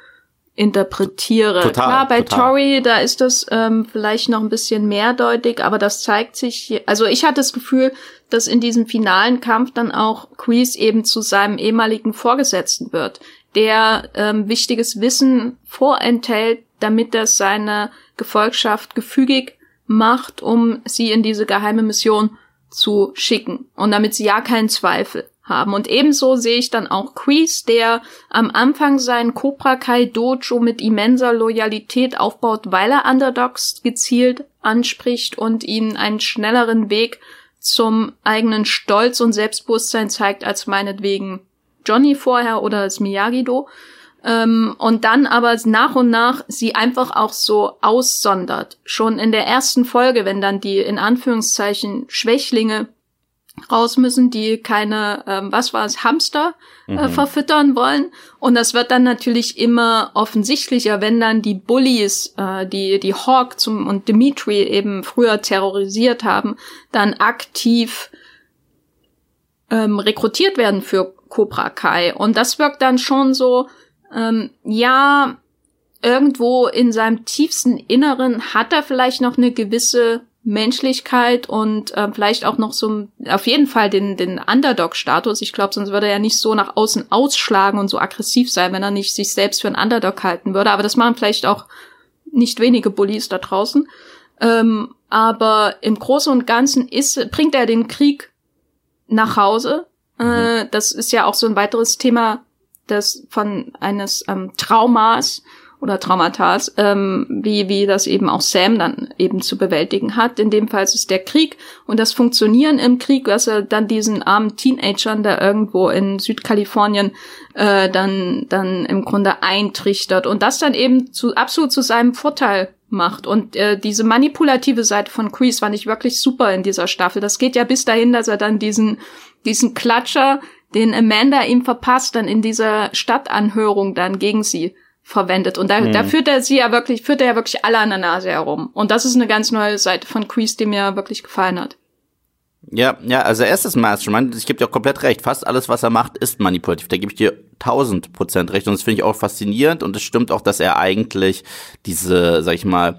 A: interpretiere. Total, Klar, bei total. Tori, da ist das ähm, vielleicht noch ein bisschen mehrdeutig, aber das zeigt sich hier. Also ich hatte das Gefühl, dass in diesem finalen Kampf dann auch Kreese eben zu seinem ehemaligen Vorgesetzten wird, der ähm, wichtiges Wissen vorenthält, damit er seine Gefolgschaft gefügig macht, um sie in diese geheime Mission zu schicken und damit sie ja keinen Zweifel haben. Und ebenso sehe ich dann auch Kreese, der am Anfang sein Cobra Kai Dojo mit immenser Loyalität aufbaut, weil er Underdogs gezielt anspricht und ihnen einen schnelleren Weg zum eigenen Stolz und Selbstbewusstsein zeigt als meinetwegen Johnny vorher oder als Miyagi-Do. Ähm, und dann aber nach und nach sie einfach auch so aussondert. Schon in der ersten Folge, wenn dann die in Anführungszeichen Schwächlinge raus müssen, die keine, ähm, was war es, Hamster äh, mhm. verfüttern wollen. Und das wird dann natürlich immer offensichtlicher, wenn dann die Bullies, äh, die die Hawk zum und Dimitri eben früher terrorisiert haben, dann aktiv ähm, rekrutiert werden für Cobra Kai. Und das wirkt dann schon so, ähm, ja, irgendwo in seinem tiefsten Inneren hat er vielleicht noch eine gewisse Menschlichkeit und äh, vielleicht auch noch so auf jeden Fall den, den Underdog-Status. Ich glaube, sonst würde er ja nicht so nach außen ausschlagen und so aggressiv sein, wenn er nicht sich selbst für einen Underdog halten würde. Aber das machen vielleicht auch nicht wenige Bullies da draußen. Ähm, aber im Großen und Ganzen ist, bringt er den Krieg nach Hause. Äh, mhm. das ist ja auch so ein weiteres Thema des von eines ähm, Traumas oder Traumatas, ähm, wie, wie das eben auch Sam dann eben zu bewältigen hat. In dem Fall ist es der Krieg und das Funktionieren im Krieg, was er dann diesen armen Teenagern da irgendwo in Südkalifornien äh, dann, dann im Grunde eintrichtert und das dann eben zu, absolut zu seinem Vorteil macht. Und äh, diese manipulative Seite von Kreese fand ich wirklich super in dieser Staffel. Das geht ja bis dahin, dass er dann diesen, diesen Klatscher den Amanda ihm verpasst, dann in dieser Stadtanhörung dann gegen sie verwendet. Und da, mhm. da führt er sie ja wirklich, führt er ja wirklich alle an der Nase herum. Und das ist eine ganz neue Seite von Kreese, die mir wirklich gefallen hat.
C: Ja, ja, also er ist das Mastermind. Ich gebe dir auch komplett recht. Fast alles, was er macht, ist manipulativ. Da gebe ich dir tausend Prozent recht. Und das finde ich auch faszinierend. Und es stimmt auch, dass er eigentlich diese, sag ich mal,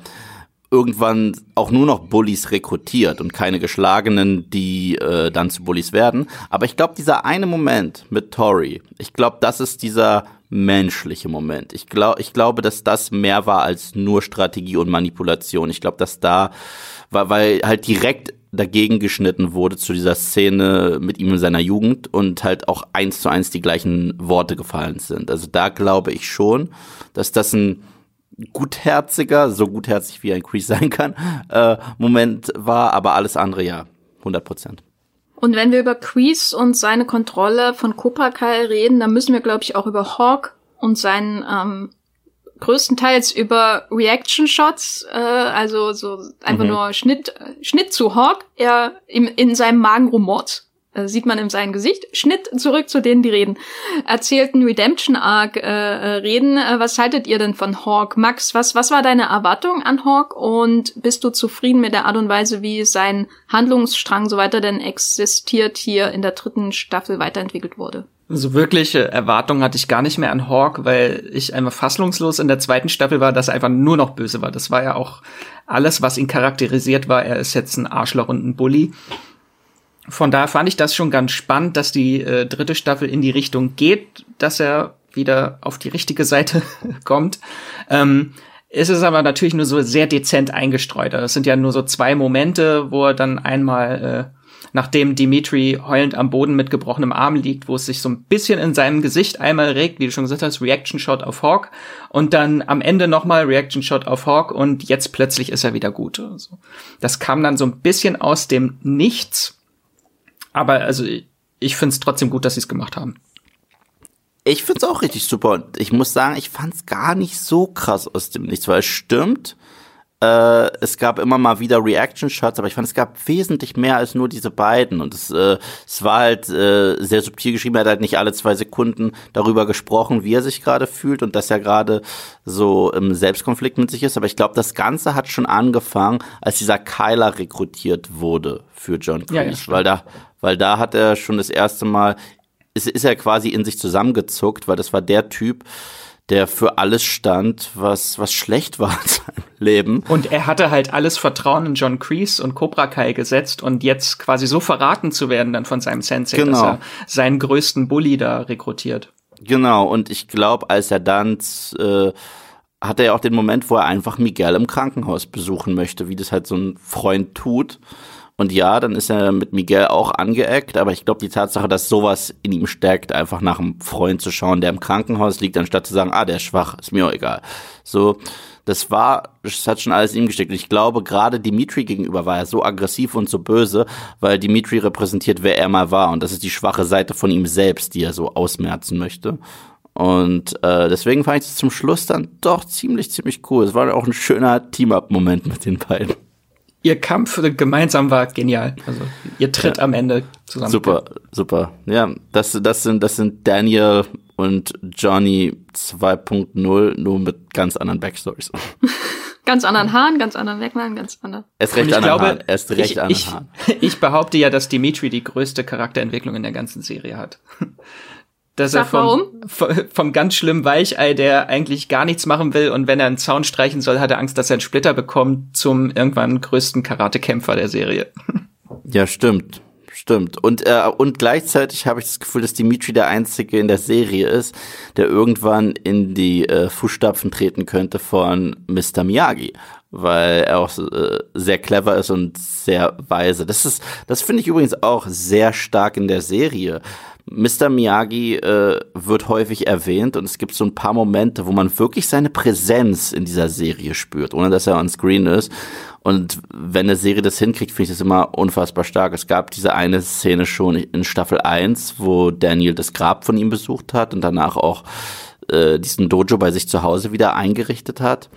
C: irgendwann auch nur noch Bullies rekrutiert und keine Geschlagenen, die äh, dann zu Bullies werden. Aber ich glaube, dieser eine Moment mit Tori, ich glaube, das ist dieser menschliche Moment. Ich glaube, ich glaube, dass das mehr war als nur Strategie und Manipulation. Ich glaube, dass da war, weil halt direkt dagegen geschnitten wurde zu dieser Szene mit ihm in seiner Jugend und halt auch eins zu eins die gleichen Worte gefallen sind. Also da glaube ich schon, dass das ein gutherziger, so gutherzig wie ein Crease sein kann, äh, Moment war, aber alles andere ja, 100 Prozent.
A: Und wenn wir über Crease und seine Kontrolle von Cobra Kai reden, dann müssen wir, glaube ich, auch über Hawk und seinen ähm, größtenteils über Reaction Shots, äh, also so einfach mhm. nur Schnitt, Schnitt zu Hawk, er im, in seinem Magen rumort äh, sieht man in seinem Gesicht. Schnitt zurück zu denen, die reden. Erzählten Redemption Arc äh, äh, reden. Äh, was haltet ihr denn von Hawk? Max, was, was war deine Erwartung an Hawk und bist du zufrieden mit der Art und Weise, wie sein Handlungsstrang, so weiter denn existiert, hier in der dritten Staffel weiterentwickelt wurde?
B: So wirkliche Erwartungen hatte ich gar nicht mehr an Hawk, weil ich einfach fassungslos in der zweiten Staffel war, dass er einfach nur noch böse war. Das war ja auch alles, was ihn charakterisiert war. Er ist jetzt ein Arschloch und ein Bully. Von daher fand ich das schon ganz spannend, dass die äh, dritte Staffel in die Richtung geht, dass er wieder auf die richtige Seite kommt. Ähm, ist es aber natürlich nur so sehr dezent eingestreut. Das sind ja nur so zwei Momente, wo er dann einmal, äh, nachdem Dimitri heulend am Boden mit gebrochenem Arm liegt, wo es sich so ein bisschen in seinem Gesicht einmal regt, wie du schon gesagt hast, Reaction Shot auf Hawk und dann am Ende nochmal Reaction Shot auf Hawk und jetzt plötzlich ist er wieder gut. Also, das kam dann so ein bisschen aus dem Nichts, aber also ich finde es trotzdem gut, dass sie es gemacht haben.
C: Ich find's auch richtig super. Und ich muss sagen, ich fand's gar nicht so krass aus dem Nichts, weil es stimmt. Äh, es gab immer mal wieder Reaction-Shots, aber ich fand, es gab wesentlich mehr als nur diese beiden. Und es, äh, es war halt äh, sehr subtil geschrieben. Er hat halt nicht alle zwei Sekunden darüber gesprochen, wie er sich gerade fühlt und dass er gerade so im Selbstkonflikt mit sich ist. Aber ich glaube, das Ganze hat schon angefangen, als dieser Kyler rekrutiert wurde für John Kreese. Ja, weil da, weil da hat er schon das erste Mal ist, ist er quasi in sich zusammengezuckt, weil das war der Typ, der für alles stand, was, was schlecht war in seinem Leben.
B: Und er hatte halt alles Vertrauen in John Kreese und Cobra Kai gesetzt und jetzt quasi so verraten zu werden dann von seinem Sensei, genau. dass er seinen größten Bully da rekrutiert.
C: Genau, und ich glaube, als er dann äh, hat er ja auch den Moment, wo er einfach Miguel im Krankenhaus besuchen möchte, wie das halt so ein Freund tut. Und ja, dann ist er mit Miguel auch angeeckt, aber ich glaube, die Tatsache, dass sowas in ihm steckt, einfach nach einem Freund zu schauen, der im Krankenhaus liegt, anstatt zu sagen, ah, der ist schwach, ist mir auch egal. So, das war, das hat schon alles in ihm gesteckt. Und ich glaube, gerade Dimitri gegenüber war er so aggressiv und so böse, weil Dimitri repräsentiert, wer er mal war. Und das ist die schwache Seite von ihm selbst, die er so ausmerzen möchte. Und äh, deswegen fand ich es zum Schluss dann doch ziemlich, ziemlich cool. Es war auch ein schöner Team-Up-Moment mit den beiden
B: ihr Kampf gemeinsam war genial. Also ihr tritt ja. am Ende zusammen.
C: Super, super. Ja, das, das sind, das sind Daniel und Johnny 2.0, nur mit ganz anderen Backstories.
A: ganz anderen Haaren, ganz anderen Merkmalen, ganz anderen.
C: Erst recht
B: ich glaube,
C: Haaren. Erst recht
B: ich, ich, Haaren. ich behaupte ja, dass Dimitri die größte Charakterentwicklung in der ganzen Serie hat dass Sag er vom, vom ganz schlimmen Weichei, der eigentlich gar nichts machen will und wenn er einen Zaun streichen soll, hat er Angst, dass er einen Splitter bekommt, zum irgendwann größten Karatekämpfer der Serie.
C: Ja, stimmt. Stimmt. Und, äh, und gleichzeitig habe ich das Gefühl, dass Dimitri der Einzige in der Serie ist, der irgendwann in die äh, Fußstapfen treten könnte von Mr. Miyagi, weil er auch äh, sehr clever ist und sehr weise. Das ist, das finde ich übrigens auch sehr stark in der Serie. Mr. Miyagi äh, wird häufig erwähnt und es gibt so ein paar Momente, wo man wirklich seine Präsenz in dieser Serie spürt, ohne dass er on screen ist. Und wenn eine Serie das hinkriegt, finde ich das immer unfassbar stark. Es gab diese eine Szene schon in Staffel 1, wo Daniel das Grab von ihm besucht hat und danach auch äh, diesen Dojo bei sich zu Hause wieder eingerichtet hat.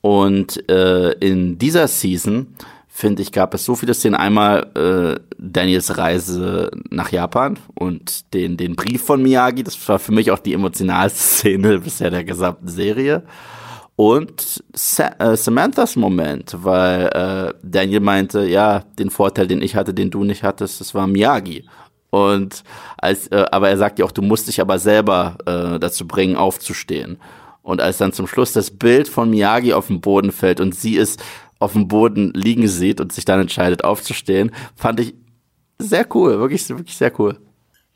C: Und äh, in dieser Season finde ich, gab es so viele Szenen. Einmal äh, Daniels Reise nach Japan und den, den Brief von Miyagi. Das war für mich auch die emotionalste Szene bisher der gesamten Serie. Und Sa äh, Samanthas Moment, weil äh, Daniel meinte, ja, den Vorteil, den ich hatte, den du nicht hattest, das war Miyagi. Und als, äh, aber er sagt ja auch, du musst dich aber selber äh, dazu bringen, aufzustehen. Und als dann zum Schluss das Bild von Miyagi auf den Boden fällt und sie ist auf dem Boden liegen sieht und sich dann entscheidet aufzustehen, fand ich sehr cool, wirklich, wirklich sehr cool.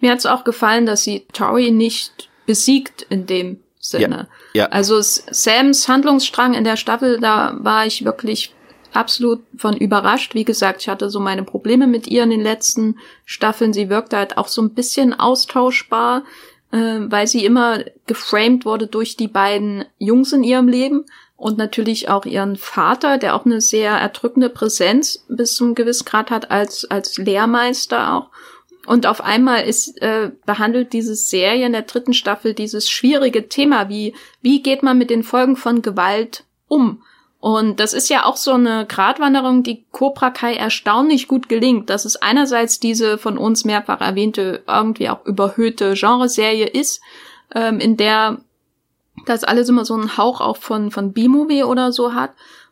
A: Mir hat es auch gefallen, dass sie Tori nicht besiegt in dem Sinne. Ja, ja. Also Sams Handlungsstrang in der Staffel, da war ich wirklich absolut von überrascht. Wie gesagt, ich hatte so meine Probleme mit ihr in den letzten Staffeln. Sie wirkte halt auch so ein bisschen austauschbar, äh, weil sie immer geframed wurde durch die beiden Jungs in ihrem Leben und natürlich auch ihren Vater, der auch eine sehr erdrückende Präsenz bis zum gewissen Grad hat als als Lehrmeister auch. Und auf einmal ist äh, behandelt diese Serie in der dritten Staffel dieses schwierige Thema, wie wie geht man mit den Folgen von Gewalt um? Und das ist ja auch so eine Gratwanderung, die Cobra Kai erstaunlich gut gelingt, dass es einerseits diese von uns mehrfach erwähnte, irgendwie auch überhöhte Genreserie ist, ähm, in der das alles immer so einen Hauch auch von, von B-Movie oder so hat.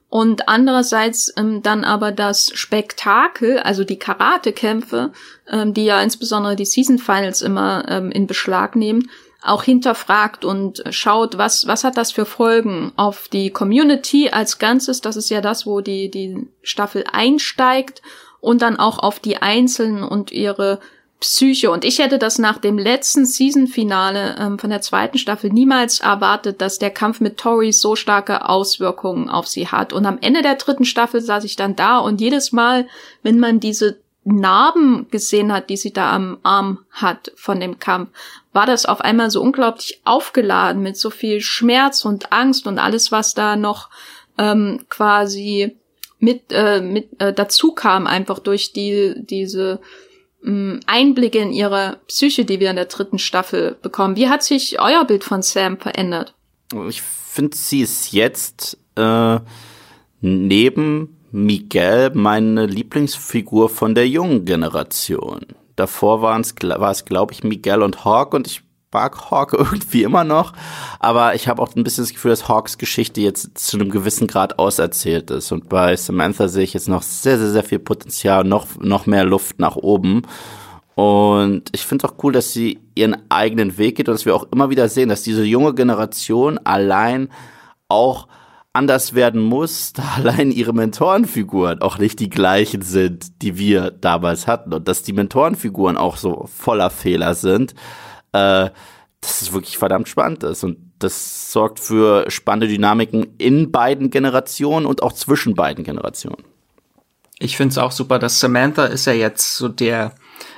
A: Und andererseits ähm, dann aber das Spektakel, also die Karatekämpfe, ähm, die ja insbesondere die Season Finals immer ähm, in Beschlag nehmen, auch hinterfragt und schaut, was, was hat das für Folgen auf die Community als Ganzes. Das ist ja das, wo die, die Staffel einsteigt und dann auch auf die Einzelnen und ihre Psyche. Und ich hätte das nach dem letzten Season-Finale ähm, von der zweiten Staffel niemals erwartet, dass der Kampf mit Tori so starke Auswirkungen auf sie hat. Und am Ende der dritten Staffel saß ich dann da und jedes Mal, wenn man diese Narben gesehen hat, die sie da am Arm hat von dem Kampf, war das auf einmal so unglaublich aufgeladen mit so viel Schmerz und Angst und alles, was da noch ähm, quasi mit, äh, mit äh, dazu kam, einfach durch die diese Einblicke in ihre Psyche, die wir in der dritten Staffel bekommen. Wie hat sich euer Bild von Sam verändert?
C: Ich finde, sie ist jetzt äh, neben Miguel meine Lieblingsfigur von der jungen Generation. Davor war es, glaube ich, Miguel und Hawk und ich mag Hawk irgendwie immer noch. Aber ich habe auch ein bisschen das Gefühl, dass Hawks Geschichte jetzt zu einem gewissen Grad auserzählt ist. Und bei Samantha sehe ich jetzt noch sehr, sehr, sehr viel Potenzial, noch, noch mehr Luft nach oben. Und ich finde es auch cool, dass sie ihren eigenen Weg geht und dass wir auch immer wieder sehen, dass diese junge Generation allein auch anders werden muss, da allein ihre Mentorenfiguren auch nicht die gleichen sind, die wir damals hatten und dass die Mentorenfiguren auch so voller Fehler sind, äh, dass es wirklich verdammt spannend ist und das sorgt für spannende Dynamiken in beiden Generationen und auch zwischen beiden Generationen.
B: Ich finde es auch super, dass Samantha ist ja jetzt so der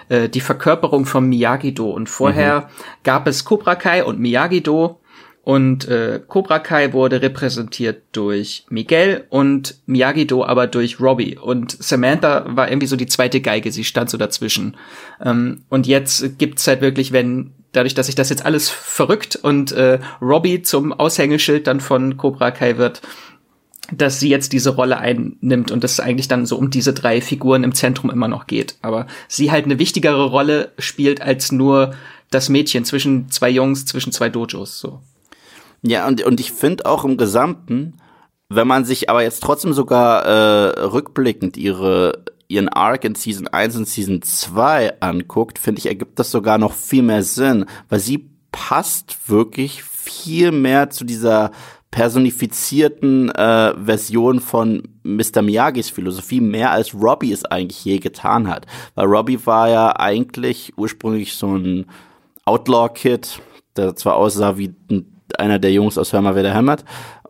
B: äh, die Verkörperung von Miyagi-Do und vorher mhm. gab es Cobra Kai und Miyagi-Do und äh, Cobra Kai wurde repräsentiert durch Miguel und Miyagi-Do aber durch Robbie. Und Samantha war irgendwie so die zweite Geige, sie stand so dazwischen. Ähm, und jetzt gibt's halt wirklich, wenn dadurch, dass sich das jetzt alles verrückt und äh, Robbie zum Aushängeschild dann von Cobra Kai wird, dass sie jetzt diese Rolle einnimmt und es eigentlich dann so um diese drei Figuren im Zentrum immer noch geht. Aber sie halt eine wichtigere Rolle spielt als nur das Mädchen zwischen zwei Jungs, zwischen zwei Dojos, so.
C: Ja, und, und ich finde auch im Gesamten, wenn man sich aber jetzt trotzdem sogar äh, rückblickend ihre ihren Arc in Season 1 und Season 2 anguckt, finde ich, ergibt das sogar noch viel mehr Sinn, weil sie passt wirklich viel mehr zu dieser personifizierten äh, Version von Mr. Miyagis Philosophie, mehr als Robbie es eigentlich je getan hat. Weil Robbie war ja eigentlich ursprünglich so ein Outlaw-Kid, der zwar aussah wie ein einer der Jungs aus Hör mal, wer der hämmert.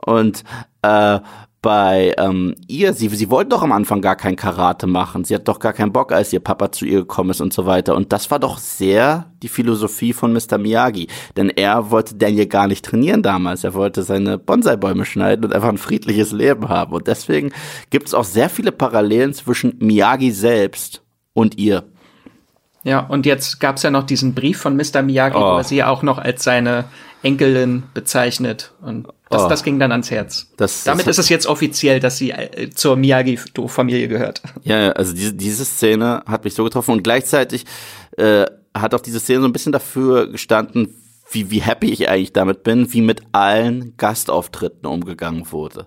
C: Und äh, bei ähm, ihr, sie, sie wollte doch am Anfang gar kein Karate machen. Sie hat doch gar keinen Bock, als ihr Papa zu ihr gekommen ist und so weiter. Und das war doch sehr die Philosophie von Mr. Miyagi. Denn er wollte Daniel gar nicht trainieren damals. Er wollte seine Bonsai-Bäume schneiden und einfach ein friedliches Leben haben. Und deswegen gibt es auch sehr viele Parallelen zwischen Miyagi selbst und ihr.
B: Ja, und jetzt gab es ja noch diesen Brief von Mr. Miyagi, oh. wo er sie auch noch als seine Enkelin bezeichnet. Und das, oh. das ging dann ans Herz. Das, Damit das ist es jetzt offiziell, dass sie äh, zur Miyagi-Familie gehört.
C: Ja, also diese, diese Szene hat mich so getroffen und gleichzeitig äh, hat auch diese Szene so ein bisschen dafür gestanden, wie, wie happy ich eigentlich damit bin, wie mit allen Gastauftritten umgegangen wurde.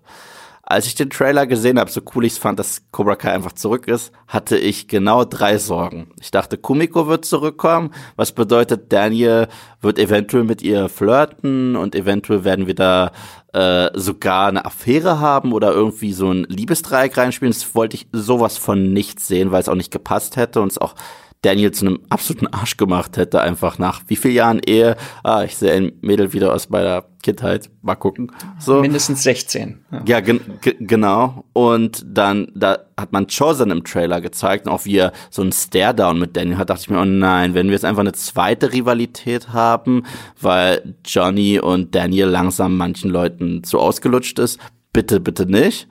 C: Als ich den Trailer gesehen habe, so cool ich es fand, dass Cobra Kai einfach zurück ist, hatte ich genau drei Sorgen. Ich dachte, Kumiko wird zurückkommen, was bedeutet, Daniel wird eventuell mit ihr flirten und eventuell werden wir da äh, sogar eine Affäre haben oder irgendwie so ein Liebesdreieck reinspielen. Das wollte ich sowas von nichts sehen, weil es auch nicht gepasst hätte und es auch Daniel zu einem absoluten Arsch gemacht hätte, einfach nach wie vielen Jahren Ehe. Ah, ich sehe ein Mädel wieder aus meiner Kindheit. Mal gucken.
B: So. Mindestens 16.
C: Ja, ja gen genau. Und dann, da hat man Chosen im Trailer gezeigt, auch wie er so einen Stare-Down mit Daniel hat, dachte ich mir, oh nein, wenn wir jetzt einfach eine zweite Rivalität haben, weil Johnny und Daniel langsam manchen Leuten zu ausgelutscht ist, bitte, bitte nicht.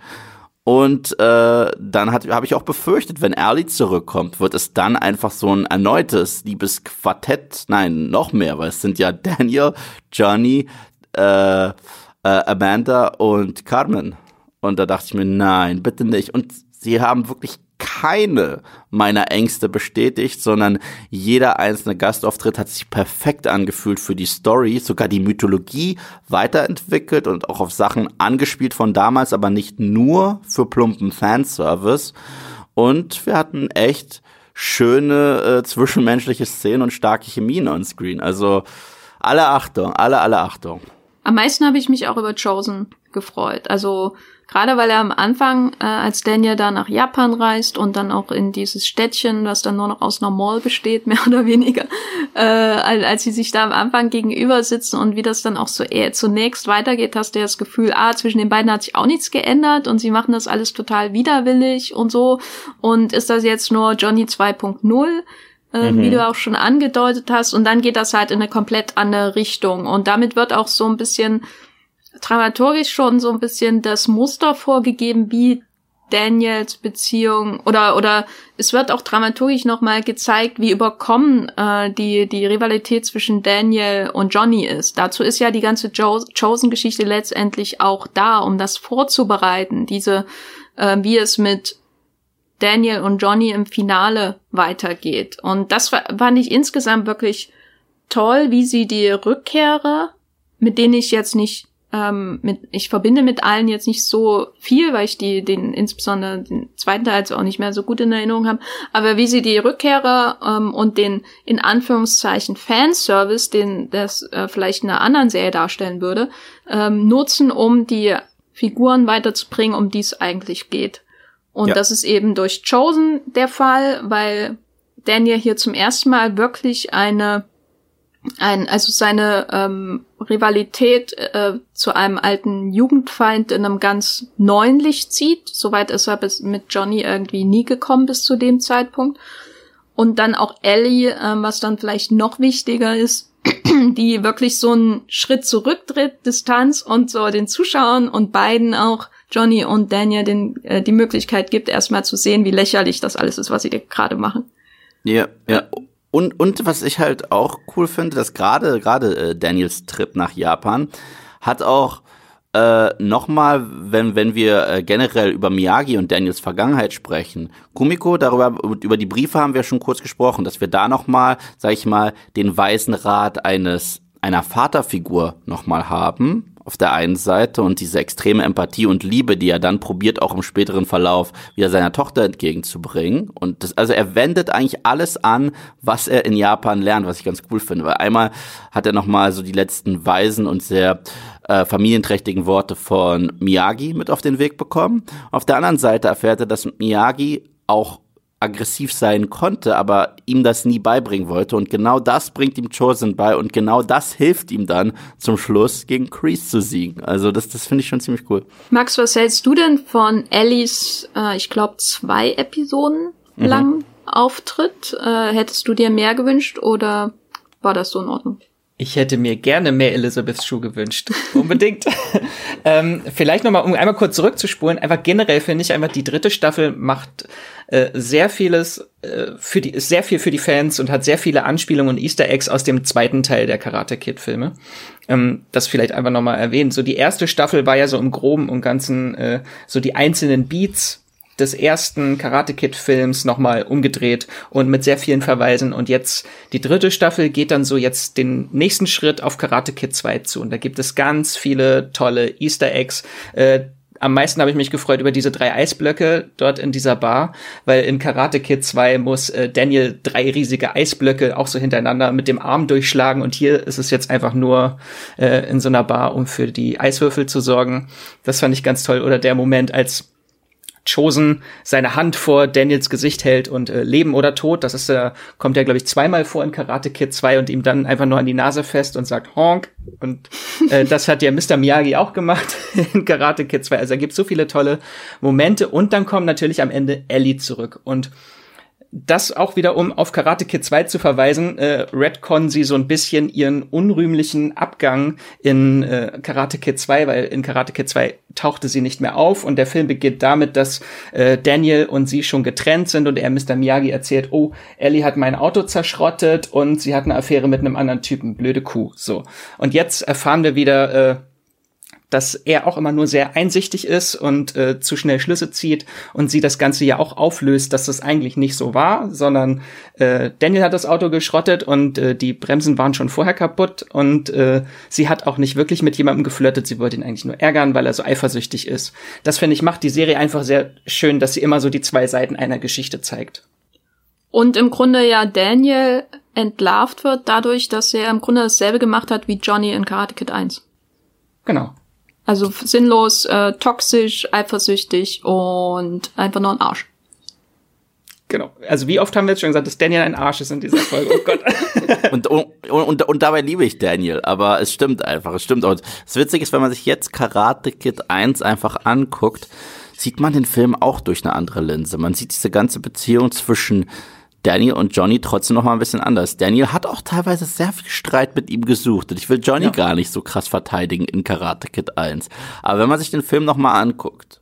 C: Und äh, dann habe ich auch befürchtet, wenn Erly zurückkommt, wird es dann einfach so ein erneutes Liebesquartett. Nein, noch mehr, weil es sind ja Daniel, Johnny, äh, äh, Amanda und Carmen. Und da dachte ich mir, nein, bitte nicht. Und sie haben wirklich keine meiner Ängste bestätigt, sondern jeder einzelne Gastauftritt hat sich perfekt angefühlt für die Story, sogar die Mythologie weiterentwickelt und auch auf Sachen angespielt von damals, aber nicht nur für plumpen Fanservice. Und wir hatten echt schöne äh, zwischenmenschliche Szenen und starke Chemien on Screen. Also alle Achtung, alle, alle Achtung.
A: Am meisten habe ich mich auch über Chosen gefreut. Also Gerade weil er am Anfang, äh, als Daniel da nach Japan reist und dann auch in dieses Städtchen, das dann nur noch aus einer Mall besteht, mehr oder weniger, äh, als sie sich da am Anfang gegenüber sitzen und wie das dann auch so eher zunächst weitergeht, hast du ja das Gefühl, ah, zwischen den beiden hat sich auch nichts geändert und sie machen das alles total widerwillig und so. Und ist das jetzt nur Johnny 2.0? Äh, mhm. wie du auch schon angedeutet hast. Und dann geht das halt in eine komplett andere Richtung. Und damit wird auch so ein bisschen dramaturgisch schon so ein bisschen das Muster vorgegeben, wie Daniels Beziehung oder oder es wird auch dramaturgisch nochmal gezeigt, wie überkommen äh, die die Rivalität zwischen Daniel und Johnny ist. Dazu ist ja die ganze jo Chosen-Geschichte letztendlich auch da, um das vorzubereiten. Diese äh, wie es mit Daniel und Johnny im Finale weitergeht. Und das fand ich insgesamt wirklich toll, wie sie die Rückkehrer, mit denen ich jetzt nicht ähm, mit, ich verbinde mit allen jetzt nicht so viel, weil ich die, den, insbesondere den zweiten Teil jetzt auch nicht mehr so gut in Erinnerung habe. Aber wie sie die Rückkehrer ähm, und den in Anführungszeichen Fanservice, den das äh, vielleicht in einer anderen Serie darstellen würde, ähm, nutzen, um die Figuren weiterzubringen, um die es eigentlich geht. Und ja. das ist eben durch Chosen der Fall, weil Daniel hier zum ersten Mal wirklich eine ein, also seine ähm, Rivalität äh, zu einem alten Jugendfeind in einem ganz neuen Licht zieht. Soweit ist er bis mit Johnny irgendwie nie gekommen bis zu dem Zeitpunkt. Und dann auch Ellie, äh, was dann vielleicht noch wichtiger ist, die wirklich so einen Schritt zurücktritt, Distanz und so den Zuschauern und beiden auch Johnny und Daniel den, äh, die Möglichkeit gibt, erstmal zu sehen, wie lächerlich das alles ist, was sie gerade machen.
C: Ja, ja. Und, und was ich halt auch cool finde, dass gerade gerade äh, Daniels Trip nach Japan hat auch äh, nochmal, wenn, wenn wir äh, generell über Miyagi und Daniels Vergangenheit sprechen, Kumiko, darüber, über die Briefe haben wir schon kurz gesprochen, dass wir da nochmal, sag ich mal, den weisen Rat eines, einer Vaterfigur nochmal haben, auf der einen Seite und diese extreme Empathie und Liebe, die er dann probiert, auch im späteren Verlauf wieder seiner Tochter entgegenzubringen. Und das, also er wendet eigentlich alles an, was er in Japan lernt, was ich ganz cool finde. Weil einmal hat er nochmal so die letzten weisen und sehr äh, familienträchtigen Worte von Miyagi mit auf den Weg bekommen. Auf der anderen Seite erfährt er, dass Miyagi auch aggressiv sein konnte, aber ihm das nie beibringen wollte. Und genau das bringt ihm Chosen bei und genau das hilft ihm dann zum Schluss gegen Kreese zu siegen. Also das, das finde ich schon ziemlich cool.
A: Max, was hältst du denn von Ellies, äh, ich glaube, zwei Episoden mhm. lang Auftritt? Äh, hättest du dir mehr gewünscht oder war das so in Ordnung?
B: Ich hätte mir gerne mehr Elizabeth Shue gewünscht. Unbedingt. ähm, vielleicht nochmal, um einmal kurz zurückzuspulen. Einfach generell finde ich einfach, die dritte Staffel macht äh, sehr vieles äh, für die, sehr viel für die Fans und hat sehr viele Anspielungen und Easter Eggs aus dem zweiten Teil der Karate Kid Filme. Ähm, das vielleicht einfach nochmal erwähnen. So die erste Staffel war ja so im Groben und Ganzen äh, so die einzelnen Beats des ersten Karate Kid Films nochmal umgedreht und mit sehr vielen Verweisen und jetzt die dritte Staffel geht dann so jetzt den nächsten Schritt auf Karate Kid 2 zu und da gibt es ganz viele tolle Easter Eggs. Äh, am meisten habe ich mich gefreut über diese drei Eisblöcke dort in dieser Bar, weil in Karate Kid 2 muss äh, Daniel drei riesige Eisblöcke auch so hintereinander mit dem Arm durchschlagen und hier ist es jetzt einfach nur äh, in so einer Bar, um für die Eiswürfel zu sorgen. Das fand ich ganz toll. Oder der Moment, als Chosen seine Hand vor Daniels Gesicht hält und äh, Leben oder Tod, das ist äh, kommt ja glaube ich zweimal vor in Karate Kid 2 und ihm dann einfach nur an die Nase fest und sagt Honk und äh, das hat ja Mr. Miyagi auch gemacht in Karate Kid 2. Also er gibt so viele tolle Momente und dann kommt natürlich am Ende Ellie zurück und das auch wieder, um auf Karate Kid 2 zu verweisen, äh, Redcon sie so ein bisschen ihren unrühmlichen Abgang in äh, Karate Kid 2, weil in Karate Kid 2 tauchte sie nicht mehr auf und der Film beginnt damit, dass äh, Daniel und sie schon getrennt sind und er Mr. Miyagi erzählt, oh, Ellie hat mein Auto zerschrottet und sie hat eine Affäre mit einem anderen Typen, blöde Kuh, so. Und jetzt erfahren wir wieder, äh, dass er auch immer nur sehr einsichtig ist und äh, zu schnell Schlüsse zieht und sie das Ganze ja auch auflöst, dass das eigentlich nicht so war, sondern äh, Daniel hat das Auto geschrottet und äh, die Bremsen waren schon vorher kaputt und äh, sie hat auch nicht wirklich mit jemandem geflirtet, sie wollte ihn eigentlich nur ärgern, weil er so eifersüchtig ist. Das finde ich macht die Serie einfach sehr schön, dass sie immer so die zwei Seiten einer Geschichte zeigt.
A: Und im Grunde ja Daniel entlarvt wird dadurch, dass er im Grunde dasselbe gemacht hat wie Johnny in Karate Kid 1.
B: Genau.
A: Also sinnlos, äh, toxisch, eifersüchtig und einfach nur ein Arsch.
B: Genau. Also wie oft haben wir jetzt schon gesagt, dass Daniel ein Arsch ist in dieser Folge? Oh Gott.
C: und, und, und, und dabei liebe ich Daniel, aber es stimmt einfach, es stimmt. Und das Witzige ist, wenn man sich jetzt Karate Kid 1 einfach anguckt, sieht man den Film auch durch eine andere Linse. Man sieht diese ganze Beziehung zwischen Daniel und Johnny trotzdem noch mal ein bisschen anders. Daniel hat auch teilweise sehr viel Streit mit ihm gesucht und ich will Johnny ja. gar nicht so krass verteidigen in Karate Kid 1. Aber wenn man sich den Film noch mal anguckt,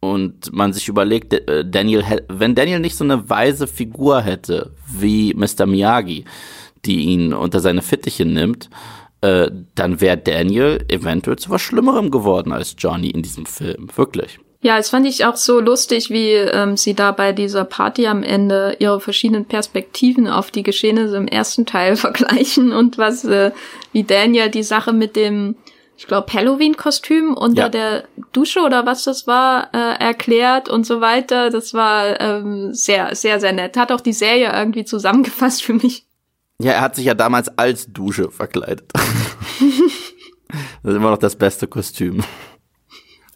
C: und man sich überlegt, äh, Daniel, wenn Daniel nicht so eine weise Figur hätte wie Mr. Miyagi, die ihn unter seine Fittiche nimmt, äh, dann wäre Daniel eventuell zu was Schlimmerem geworden als Johnny in diesem Film. Wirklich.
A: Ja, es fand ich auch so lustig, wie ähm, sie da bei dieser Party am Ende ihre verschiedenen Perspektiven auf die Geschehnisse im ersten Teil vergleichen und was, äh, wie Daniel die Sache mit dem ich glaube, Halloween-Kostüm unter ja. der Dusche oder was das war, äh, erklärt und so weiter. Das war ähm, sehr, sehr, sehr nett. Hat auch die Serie irgendwie zusammengefasst für mich.
C: Ja, er hat sich ja damals als Dusche verkleidet. das ist immer noch das beste Kostüm.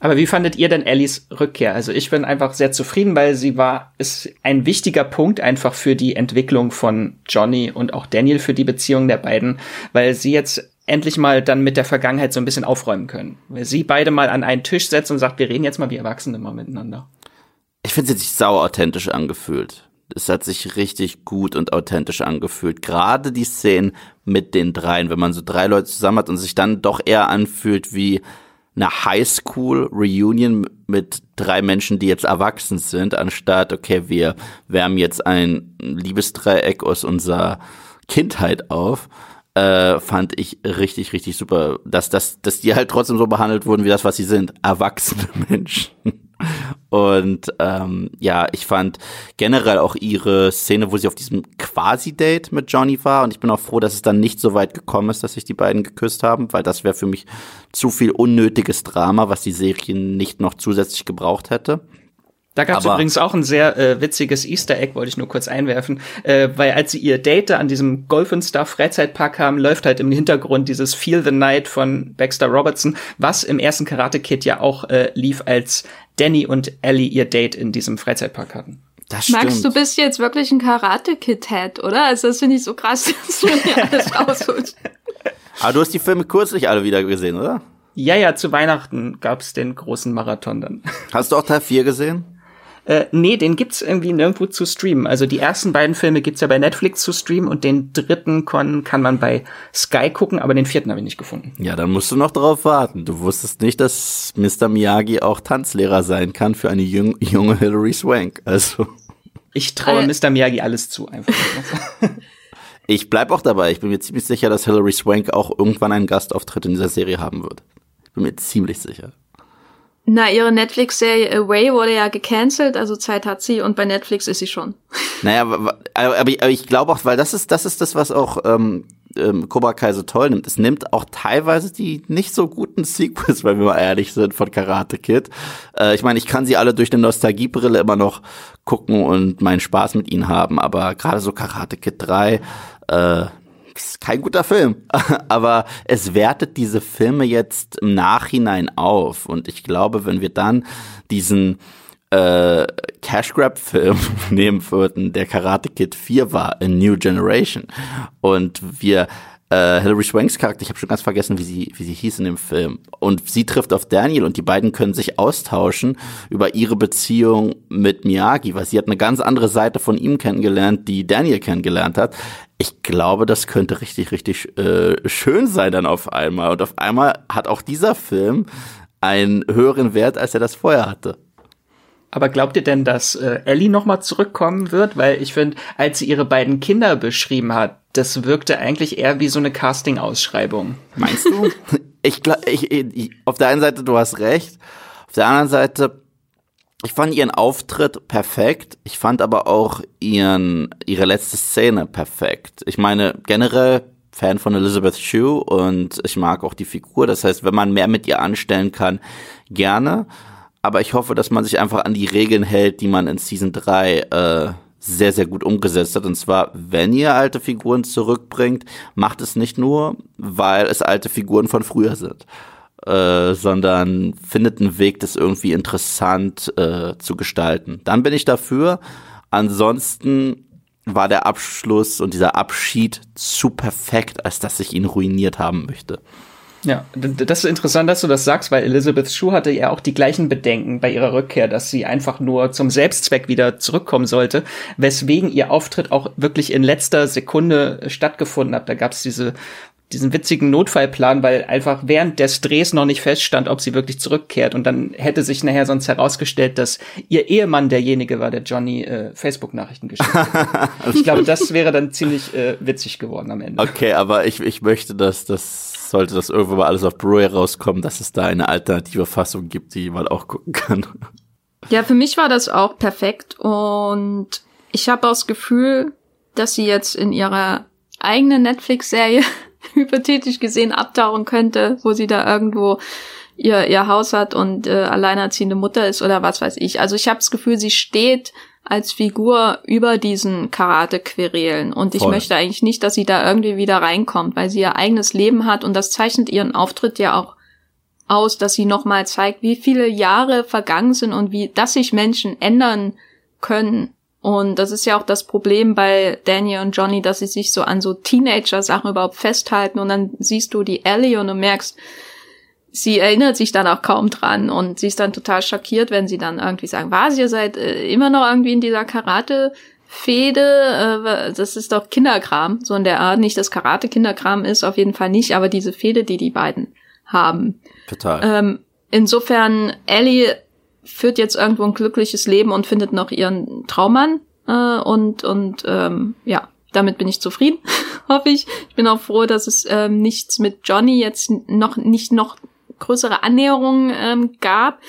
B: Aber wie fandet ihr denn Ellies Rückkehr? Also ich bin einfach sehr zufrieden, weil sie war, ist ein wichtiger Punkt einfach für die Entwicklung von Johnny und auch Daniel für die Beziehung der beiden, weil sie jetzt endlich mal dann mit der Vergangenheit so ein bisschen aufräumen können. Weil sie beide mal an einen Tisch setzt und sagt, wir reden jetzt mal wie Erwachsene mal miteinander.
C: Ich finde, es hat sich sau authentisch angefühlt. Es hat sich richtig gut und authentisch angefühlt. Gerade die Szenen mit den dreien, wenn man so drei Leute zusammen hat und sich dann doch eher anfühlt wie eine Highschool-Reunion mit drei Menschen, die jetzt erwachsen sind, anstatt, okay, wir wärmen jetzt ein Liebesdreieck aus unserer Kindheit auf äh, fand ich richtig, richtig super, dass, dass, dass die halt trotzdem so behandelt wurden wie das, was sie sind, erwachsene Menschen. Und ähm, ja, ich fand generell auch ihre Szene, wo sie auf diesem Quasi-Date mit Johnny war. Und ich bin auch froh, dass es dann nicht so weit gekommen ist, dass sich die beiden geküsst haben, weil das wäre für mich zu viel unnötiges Drama, was die Serie nicht noch zusätzlich gebraucht hätte.
B: Da gab es übrigens auch ein sehr äh, witziges Easter Egg, wollte ich nur kurz einwerfen, äh, weil als sie ihr Date an diesem Golf und Stuff Freizeitpark haben, läuft halt im Hintergrund dieses Feel the Night von Baxter Robertson, was im ersten Karate Kid ja auch äh, lief, als Danny und Ellie ihr Date in diesem Freizeitpark hatten.
A: Das stimmt. Max, du bist jetzt wirklich ein Karate Kid Head, oder? Also das finde ich so krass, dass du mir alles rausholst.
C: Aber du hast die Filme kürzlich alle wieder gesehen, oder?
B: Ja, ja, zu Weihnachten gab's den großen Marathon dann.
C: Hast du auch Teil 4 gesehen?
B: Äh, nee, den gibt's irgendwie nirgendwo zu streamen. Also die ersten beiden Filme gibt's ja bei Netflix zu streamen und den dritten kann, kann man bei Sky gucken, aber den vierten habe ich nicht gefunden.
C: Ja, dann musst du noch darauf warten. Du wusstest nicht, dass Mr. Miyagi auch Tanzlehrer sein kann für eine jung, junge Hilary Swank. Also.
B: Ich traue äh. Mr. Miyagi alles zu, einfach.
C: ich bleib auch dabei. Ich bin mir ziemlich sicher, dass Hilary Swank auch irgendwann einen Gastauftritt in dieser Serie haben wird. Ich bin mir ziemlich sicher.
A: Na, ihre Netflix-Serie Away wurde ja gecancelt, also Zeit hat sie und bei Netflix ist sie schon.
C: Naja, aber, aber ich glaube auch, weil das ist, das ist das, was auch ähm, ähm, Cobra Kai so toll nimmt. Es nimmt auch teilweise die nicht so guten Sequels, wenn wir mal ehrlich sind, von Karate Kid. Äh, ich meine, ich kann sie alle durch eine Nostalgiebrille immer noch gucken und meinen Spaß mit ihnen haben, aber gerade so Karate Kid 3, äh, kein guter Film, aber es wertet diese Filme jetzt im Nachhinein auf. Und ich glaube, wenn wir dann diesen äh, Cash Grab Film nehmen würden, der Karate Kid 4 war, A New Generation, und wir äh, Hilary Swanks Charakter, ich habe schon ganz vergessen, wie sie, wie sie hieß in dem Film. Und sie trifft auf Daniel und die beiden können sich austauschen über ihre Beziehung mit Miyagi, weil sie hat eine ganz andere Seite von ihm kennengelernt, die Daniel kennengelernt hat. Ich glaube, das könnte richtig, richtig äh, schön sein dann auf einmal. Und auf einmal hat auch dieser Film einen höheren Wert, als er das vorher hatte.
B: Aber glaubt ihr denn, dass äh, Ellie nochmal zurückkommen wird? Weil ich finde, als sie ihre beiden Kinder beschrieben hat, das wirkte eigentlich eher wie so eine Casting-Ausschreibung.
C: Meinst du? ich, ich, ich, auf der einen Seite, du hast recht. Auf der anderen Seite, ich fand ihren Auftritt perfekt. Ich fand aber auch ihren, ihre letzte Szene perfekt. Ich meine, generell Fan von Elizabeth Shue und ich mag auch die Figur. Das heißt, wenn man mehr mit ihr anstellen kann, gerne aber ich hoffe, dass man sich einfach an die Regeln hält, die man in Season 3 äh, sehr, sehr gut umgesetzt hat. Und zwar, wenn ihr alte Figuren zurückbringt, macht es nicht nur, weil es alte Figuren von früher sind. äh, sondern findet einen Weg, das irgendwie interessant äh, zu gestalten. Dann bin ich dafür. Ansonsten war der Abschluss und dieser Abschied zu perfekt, als dass ich ihn ruiniert haben möchte.
B: Ja, das ist interessant, dass du das sagst, weil Elizabeth Shue hatte ja auch die gleichen Bedenken bei ihrer Rückkehr, dass sie einfach nur zum Selbstzweck wieder zurückkommen sollte, weswegen ihr Auftritt auch wirklich in letzter Sekunde stattgefunden hat. Da gab es diese diesen witzigen Notfallplan, weil einfach während des Drehs noch nicht feststand, ob sie wirklich zurückkehrt. Und dann hätte sich nachher sonst herausgestellt, dass ihr Ehemann derjenige war, der Johnny äh, Facebook-Nachrichten geschickt hat. ich glaube, das wäre dann ziemlich äh, witzig geworden am Ende.
C: Okay, aber ich, ich möchte, dass das sollte das irgendwann mal alles auf Blu-ray rauskommen, dass es da eine alternative Fassung gibt, die man auch gucken kann.
A: Ja, für mich war das auch perfekt und ich habe auch das Gefühl, dass sie jetzt in ihrer eigenen Netflix-Serie hypothetisch gesehen abtauchen könnte, wo sie da irgendwo ihr, ihr Haus hat und äh, alleinerziehende Mutter ist oder was weiß ich. Also ich habe das Gefühl, sie steht als Figur über diesen Karate-Querelen. Und ich Voll. möchte eigentlich nicht, dass sie da irgendwie wieder reinkommt, weil sie ihr eigenes Leben hat und das zeichnet ihren Auftritt ja auch aus, dass sie nochmal zeigt, wie viele Jahre vergangen sind und wie, dass sich Menschen ändern können. Und das ist ja auch das Problem bei Daniel und Johnny, dass sie sich so an so Teenager-Sachen überhaupt festhalten und dann siehst du die Ellie und du merkst, sie erinnert sich dann auch kaum dran und sie ist dann total schockiert, wenn sie dann irgendwie sagen, was, ihr seid äh, immer noch irgendwie in dieser Karate Fehde, äh, das ist doch Kinderkram, so in der Art, nicht dass Karate Kinderkram ist, auf jeden Fall nicht, aber diese Fehde, die die beiden haben.
C: Total.
A: Ähm, insofern, Ellie führt jetzt irgendwo ein glückliches Leben und findet noch ihren Traummann äh, und und ähm, ja, damit bin ich zufrieden, hoffe ich. Ich bin auch froh, dass es ähm, nichts mit Johnny jetzt noch nicht noch größere Annäherungen ähm, gab.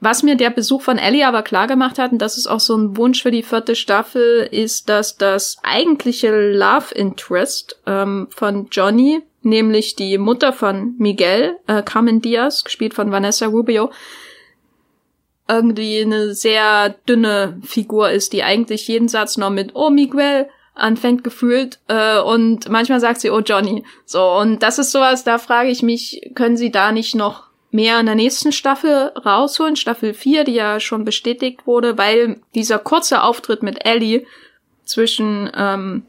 A: Was mir der Besuch von Ellie aber klar gemacht hat, und das ist auch so ein Wunsch für die vierte Staffel, ist, dass das eigentliche Love Interest ähm, von Johnny, nämlich die Mutter von Miguel, äh, Carmen Diaz, gespielt von Vanessa Rubio, irgendwie eine sehr dünne Figur ist, die eigentlich jeden Satz noch mit Oh Miguel, anfängt gefühlt äh, und manchmal sagt sie, oh Johnny. So, und das ist sowas, da frage ich mich, können sie da nicht noch mehr in der nächsten Staffel rausholen, Staffel 4, die ja schon bestätigt wurde, weil dieser kurze Auftritt mit Ellie zwischen ähm,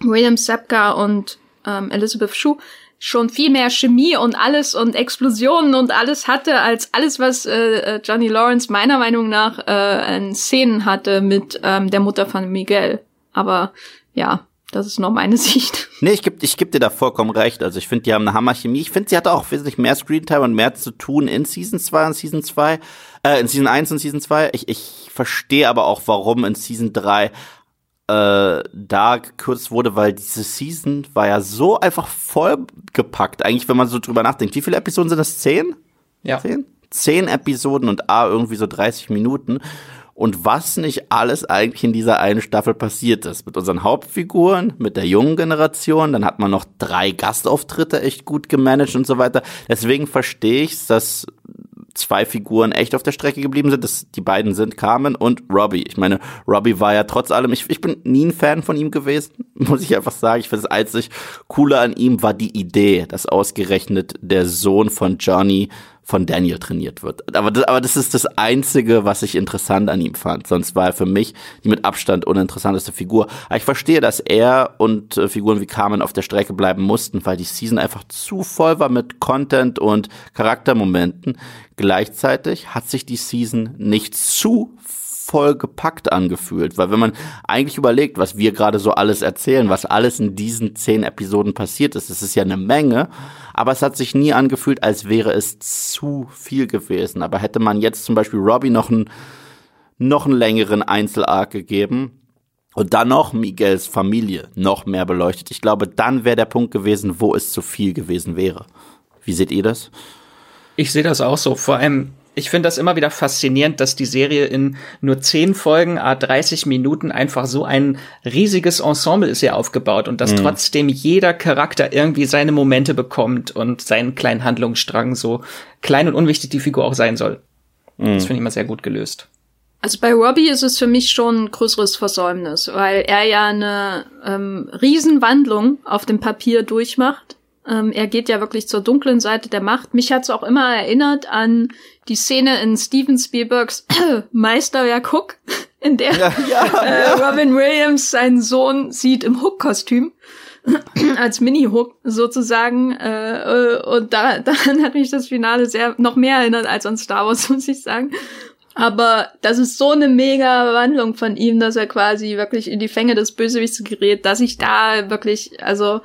A: William Sepka und ähm, Elizabeth Shue schon viel mehr Chemie und alles und Explosionen und alles hatte, als alles, was äh, äh Johnny Lawrence meiner Meinung nach äh, in Szenen hatte mit ähm, der Mutter von Miguel. Aber ja, das ist noch meine Sicht.
C: Nee, ich geb, ich geb dir da vollkommen recht. Also ich finde, die haben eine Hammerchemie. Ich finde, sie hatte auch wesentlich mehr Screentime und mehr zu tun in Season 2 und Season 2, äh, in Season 1 und Season 2. Ich, ich verstehe aber auch, warum in Season 3 äh, da gekürzt wurde, weil diese Season war ja so einfach vollgepackt. Eigentlich, wenn man so drüber nachdenkt. Wie viele Episoden sind das? Zehn?
B: Ja.
C: Zehn? Zehn Episoden und A irgendwie so 30 Minuten und was nicht alles eigentlich in dieser einen Staffel passiert ist. Mit unseren Hauptfiguren, mit der jungen Generation, dann hat man noch drei Gastauftritte echt gut gemanagt und so weiter. Deswegen verstehe ich dass zwei Figuren echt auf der Strecke geblieben sind. Das, die beiden sind Carmen und Robbie. Ich meine, Robbie war ja trotz allem, ich, ich bin nie ein Fan von ihm gewesen, muss ich einfach sagen. Ich finde das einzig Coole an ihm war die Idee, dass ausgerechnet der Sohn von Johnny von Daniel trainiert wird. Aber das, aber das ist das Einzige, was ich interessant an ihm fand. Sonst war er für mich die mit Abstand uninteressanteste Figur. Aber ich verstehe, dass er und äh, Figuren wie Carmen auf der Strecke bleiben mussten, weil die Season einfach zu voll war mit Content und Charaktermomenten. Gleichzeitig hat sich die Season nicht zu voll gepackt angefühlt, weil wenn man eigentlich überlegt, was wir gerade so alles erzählen, was alles in diesen zehn Episoden passiert ist, das ist ja eine Menge, aber es hat sich nie angefühlt, als wäre es zu viel gewesen. Aber hätte man jetzt zum Beispiel Robbie noch einen, noch einen längeren Einzelarc gegeben, und dann noch Miguels Familie noch mehr beleuchtet. Ich glaube, dann wäre der Punkt gewesen, wo es zu viel gewesen wäre. Wie seht ihr das?
B: Ich sehe das auch so. Vor allem, ich finde das immer wieder faszinierend, dass die Serie in nur zehn Folgen, a 30 Minuten einfach so ein riesiges Ensemble ist ja aufgebaut und dass mhm. trotzdem jeder Charakter irgendwie seine Momente bekommt und seinen kleinen Handlungsstrang, so klein und unwichtig die Figur auch sein soll. Mhm. Das finde ich immer sehr gut gelöst.
A: Also bei Robbie ist es für mich schon ein größeres Versäumnis, weil er ja eine ähm, Riesenwandlung auf dem Papier durchmacht Ähm, er geht ja wirklich zur dunklen Seite der Macht. Mich hat's auch immer erinnert an die Szene in Steven Spielbergs Meisterwerk Hook, in der
C: Ja, ja,
A: äh, Robin Williams seinen Sohn sieht im Hook-Kostüm. als Mini-Hook sozusagen. Äh, und da, daran hat mich das Finale sehr noch mehr erinnert als an Star Wars, muss ich sagen. Aber das ist so eine mega Wandlung von ihm, dass er quasi wirklich in die Fänge des Bösewichts gerät, dass ich da wirklich, also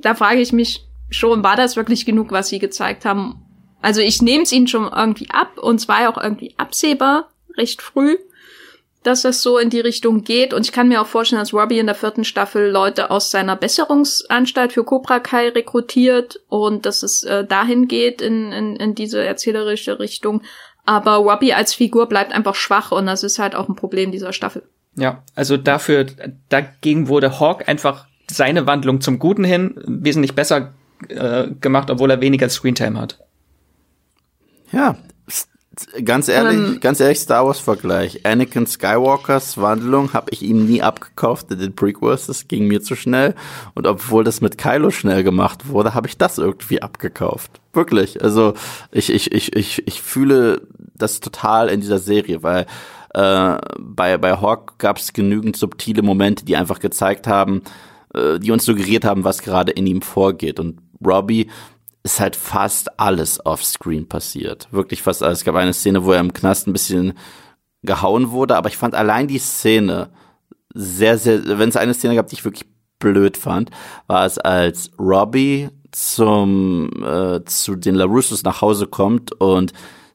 A: da frage ich mich schon, war das wirklich genug, was sie gezeigt haben? Also ich nehme es ihnen schon irgendwie ab und es war ja auch irgendwie absehbar, recht früh, dass das so in die Richtung geht. Und ich kann mir auch vorstellen, dass Robbie in der vierten Staffel Leute aus seiner Besserungsanstalt für Cobra Kai rekrutiert und dass es äh, dahin geht in, in, in diese erzählerische Richtung. Aber Robbie als Figur bleibt einfach schwach und das ist halt auch ein Problem dieser Staffel.
B: Ja, also dafür, dagegen wurde Hawk einfach seine Wandlung zum Guten hin wesentlich besser äh, gemacht, obwohl er weniger Screentime hat.
C: Ja, ganz ehrlich,
A: Ähm.
C: ganz ehrlich, Star Wars Vergleich. Anakin Skywalkers Wandlung habe ich ihm nie abgekauft in den Prequels, das ging mir zu schnell. Und obwohl das mit Kylo schnell gemacht wurde, habe ich das irgendwie abgekauft. Wirklich. Also ich, ich, ich, ich, ich fühle das total in dieser Serie, weil äh, bei, bei Hawk gab es genügend subtile Momente, die einfach gezeigt haben, äh, die uns suggeriert haben, was gerade in ihm vorgeht. Und Robbie ist halt fast alles off-screen passiert. Wirklich fast alles. Es gab eine Szene, wo er im Knast ein bisschen gehauen wurde, aber ich fand allein die Szene sehr, sehr, wenn es eine Szene gab, die ich wirklich blöd fand, war es, als Robbie zum, äh, zu den LaRussos nach Hause kommt und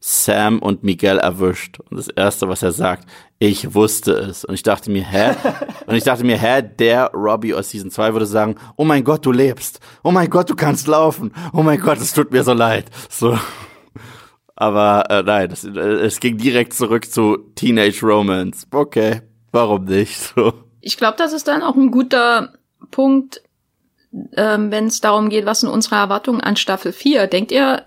C: Sam und Miguel erwischt. Und das erste, was er sagt, ich wusste es. Und ich dachte mir, hä? Und ich dachte mir, hä, der Robbie aus Season 2 würde sagen, oh mein Gott, du lebst. Oh mein Gott, du kannst laufen. Oh mein Gott, es tut mir so leid. So. Aber äh, nein, das, äh, es ging direkt zurück zu Teenage Romance. Okay, warum nicht? So.
A: Ich glaube, das ist dann auch ein guter Punkt, ähm, wenn es darum geht, was sind unsere Erwartungen an Staffel 4. Denkt ihr,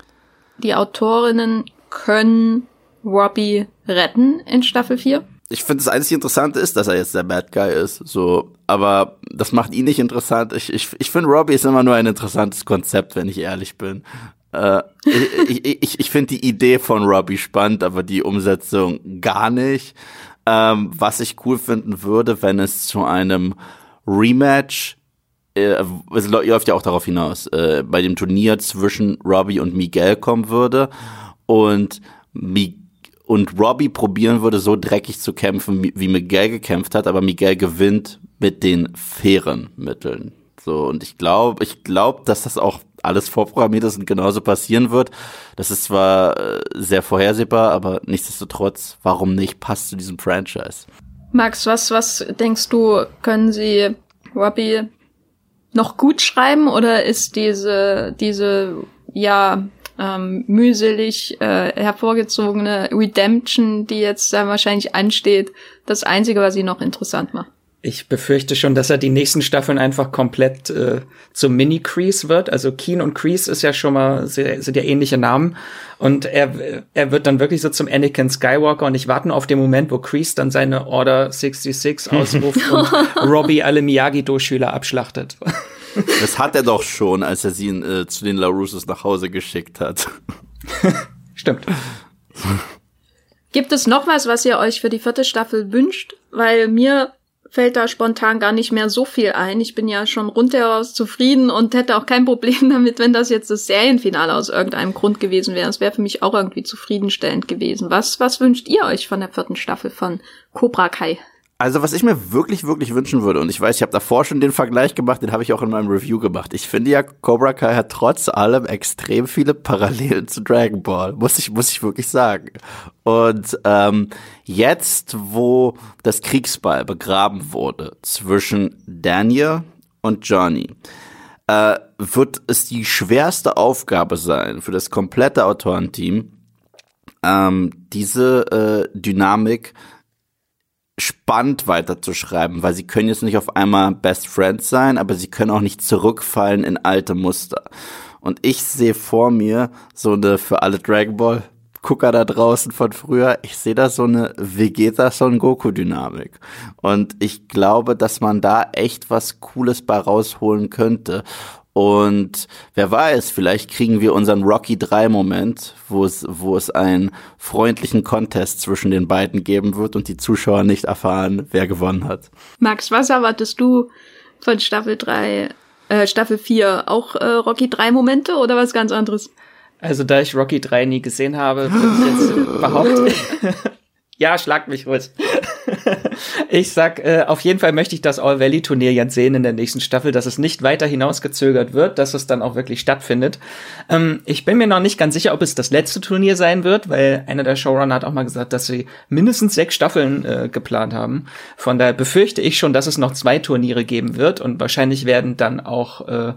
A: die Autorinnen können Robbie retten in Staffel 4?
C: Ich finde, das einzige Interessante ist, dass er jetzt der Bad Guy ist. So, aber das macht ihn nicht interessant. Ich, ich, ich finde, Robbie ist immer nur ein interessantes Konzept, wenn ich ehrlich bin. Äh, ich ich, ich, finde die Idee von Robbie spannend, aber die Umsetzung gar nicht. Ähm, was ich cool finden würde, wenn es zu einem Rematch äh, es läuft ja auch darauf hinaus, äh, bei dem Turnier zwischen Robbie und Miguel kommen würde und und Robbie probieren würde, so dreckig zu kämpfen, wie wie Miguel gekämpft hat, aber Miguel gewinnt mit den fairen Mitteln. So, und ich glaube, ich glaube, dass das auch alles vorprogrammiert ist und genauso passieren wird. Das ist zwar äh, sehr vorhersehbar, aber nichtsdestotrotz, warum nicht, passt zu diesem Franchise.
A: Max, was, was denkst du, können sie Robbie noch gut schreiben oder ist diese, diese, ja, ähm, mühselig äh, hervorgezogene Redemption, die jetzt äh, wahrscheinlich ansteht, das Einzige, was sie noch interessant macht?
B: Ich befürchte schon, dass er die nächsten Staffeln einfach komplett äh, zum Mini-Crease wird. Also Keen und Crease ist ja schon mal sehr, sind ja ähnliche Namen. Und er, er wird dann wirklich so zum Anakin Skywalker und ich warte nur auf den Moment, wo Crease dann seine Order 66 ausruft und Robbie alle Miyagi-Do-Schüler abschlachtet.
C: Das hat er doch schon, als er sie äh, zu den LaRussos nach Hause geschickt hat.
B: Stimmt.
A: Gibt es noch was, was ihr euch für die vierte Staffel wünscht? Weil mir fällt da spontan gar nicht mehr so viel ein. Ich bin ja schon rundheraus zufrieden und hätte auch kein Problem damit, wenn das jetzt das Serienfinale aus irgendeinem Grund gewesen wäre. Das wäre für mich auch irgendwie zufriedenstellend gewesen. Was, was wünscht ihr euch von der vierten Staffel von Cobra Kai?
C: Also was ich mir wirklich, wirklich wünschen würde, und ich weiß, ich habe davor schon den Vergleich gemacht, den habe ich auch in meinem Review gemacht. Ich finde ja, Cobra Kai hat trotz allem extrem viele Parallelen zu Dragon Ball, muss ich, muss ich wirklich sagen. Und ähm, jetzt, wo das Kriegsball begraben wurde zwischen Daniel und Johnny, äh, wird es die schwerste Aufgabe sein für das komplette Autorenteam, ähm, diese äh, Dynamik spannend weiterzuschreiben, weil sie können jetzt nicht auf einmal Best Friends sein, aber sie können auch nicht zurückfallen in alte Muster. Und ich sehe vor mir so eine für alle Dragon Ball Gucker da draußen von früher, ich sehe da so eine Vegeta Son Goku Dynamik. Und ich glaube, dass man da echt was Cooles bei rausholen könnte. Und wer weiß, vielleicht kriegen wir unseren Rocky 3 Moment, wo es, wo es einen freundlichen Contest zwischen den beiden geben wird und die Zuschauer nicht erfahren, wer gewonnen hat.
A: Max, was erwartest du von Staffel 3, äh, Staffel 4? Auch äh, Rocky 3 Momente oder was ganz anderes?
B: Also da ich Rocky 3 nie gesehen habe, würde ich jetzt behaupten. Ja, schlag mich ruhig. ich sag, äh, auf jeden Fall möchte ich das All Valley Turnier jetzt sehen in der nächsten Staffel, dass es nicht weiter hinausgezögert wird, dass es dann auch wirklich stattfindet. Ähm, ich bin mir noch nicht ganz sicher, ob es das letzte Turnier sein wird, weil einer der Showrunner hat auch mal gesagt, dass sie mindestens sechs Staffeln äh, geplant haben. Von daher befürchte ich schon, dass es noch zwei Turniere geben wird und wahrscheinlich werden dann auch äh,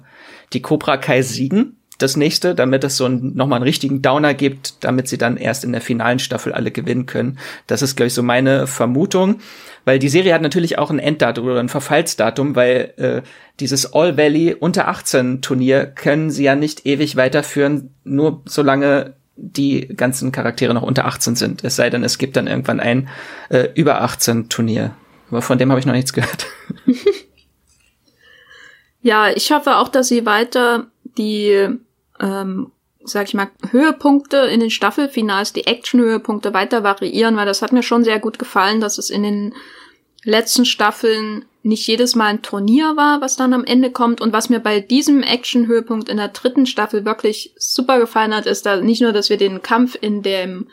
B: die Cobra Kai siegen das nächste, damit es so ein, nochmal einen richtigen Downer gibt, damit sie dann erst in der finalen Staffel alle gewinnen können. Das ist, glaube ich, so meine Vermutung. Weil die Serie hat natürlich auch ein Enddatum oder ein Verfallsdatum, weil äh, dieses All Valley unter 18 Turnier können sie ja nicht ewig weiterführen, nur solange die ganzen Charaktere noch unter 18 sind. Es sei denn, es gibt dann irgendwann ein äh, über 18 Turnier. Aber von dem habe ich noch nichts gehört.
A: ja, ich hoffe auch, dass sie weiter die, ähm, sag ich mal, Höhepunkte in den Staffelfinals, die Action-Höhepunkte weiter variieren, weil das hat mir schon sehr gut gefallen, dass es in den letzten Staffeln nicht jedes Mal ein Turnier war, was dann am Ende kommt. Und was mir bei diesem Action-Höhepunkt in der dritten Staffel wirklich super gefallen hat, ist da nicht nur, dass wir den Kampf in dem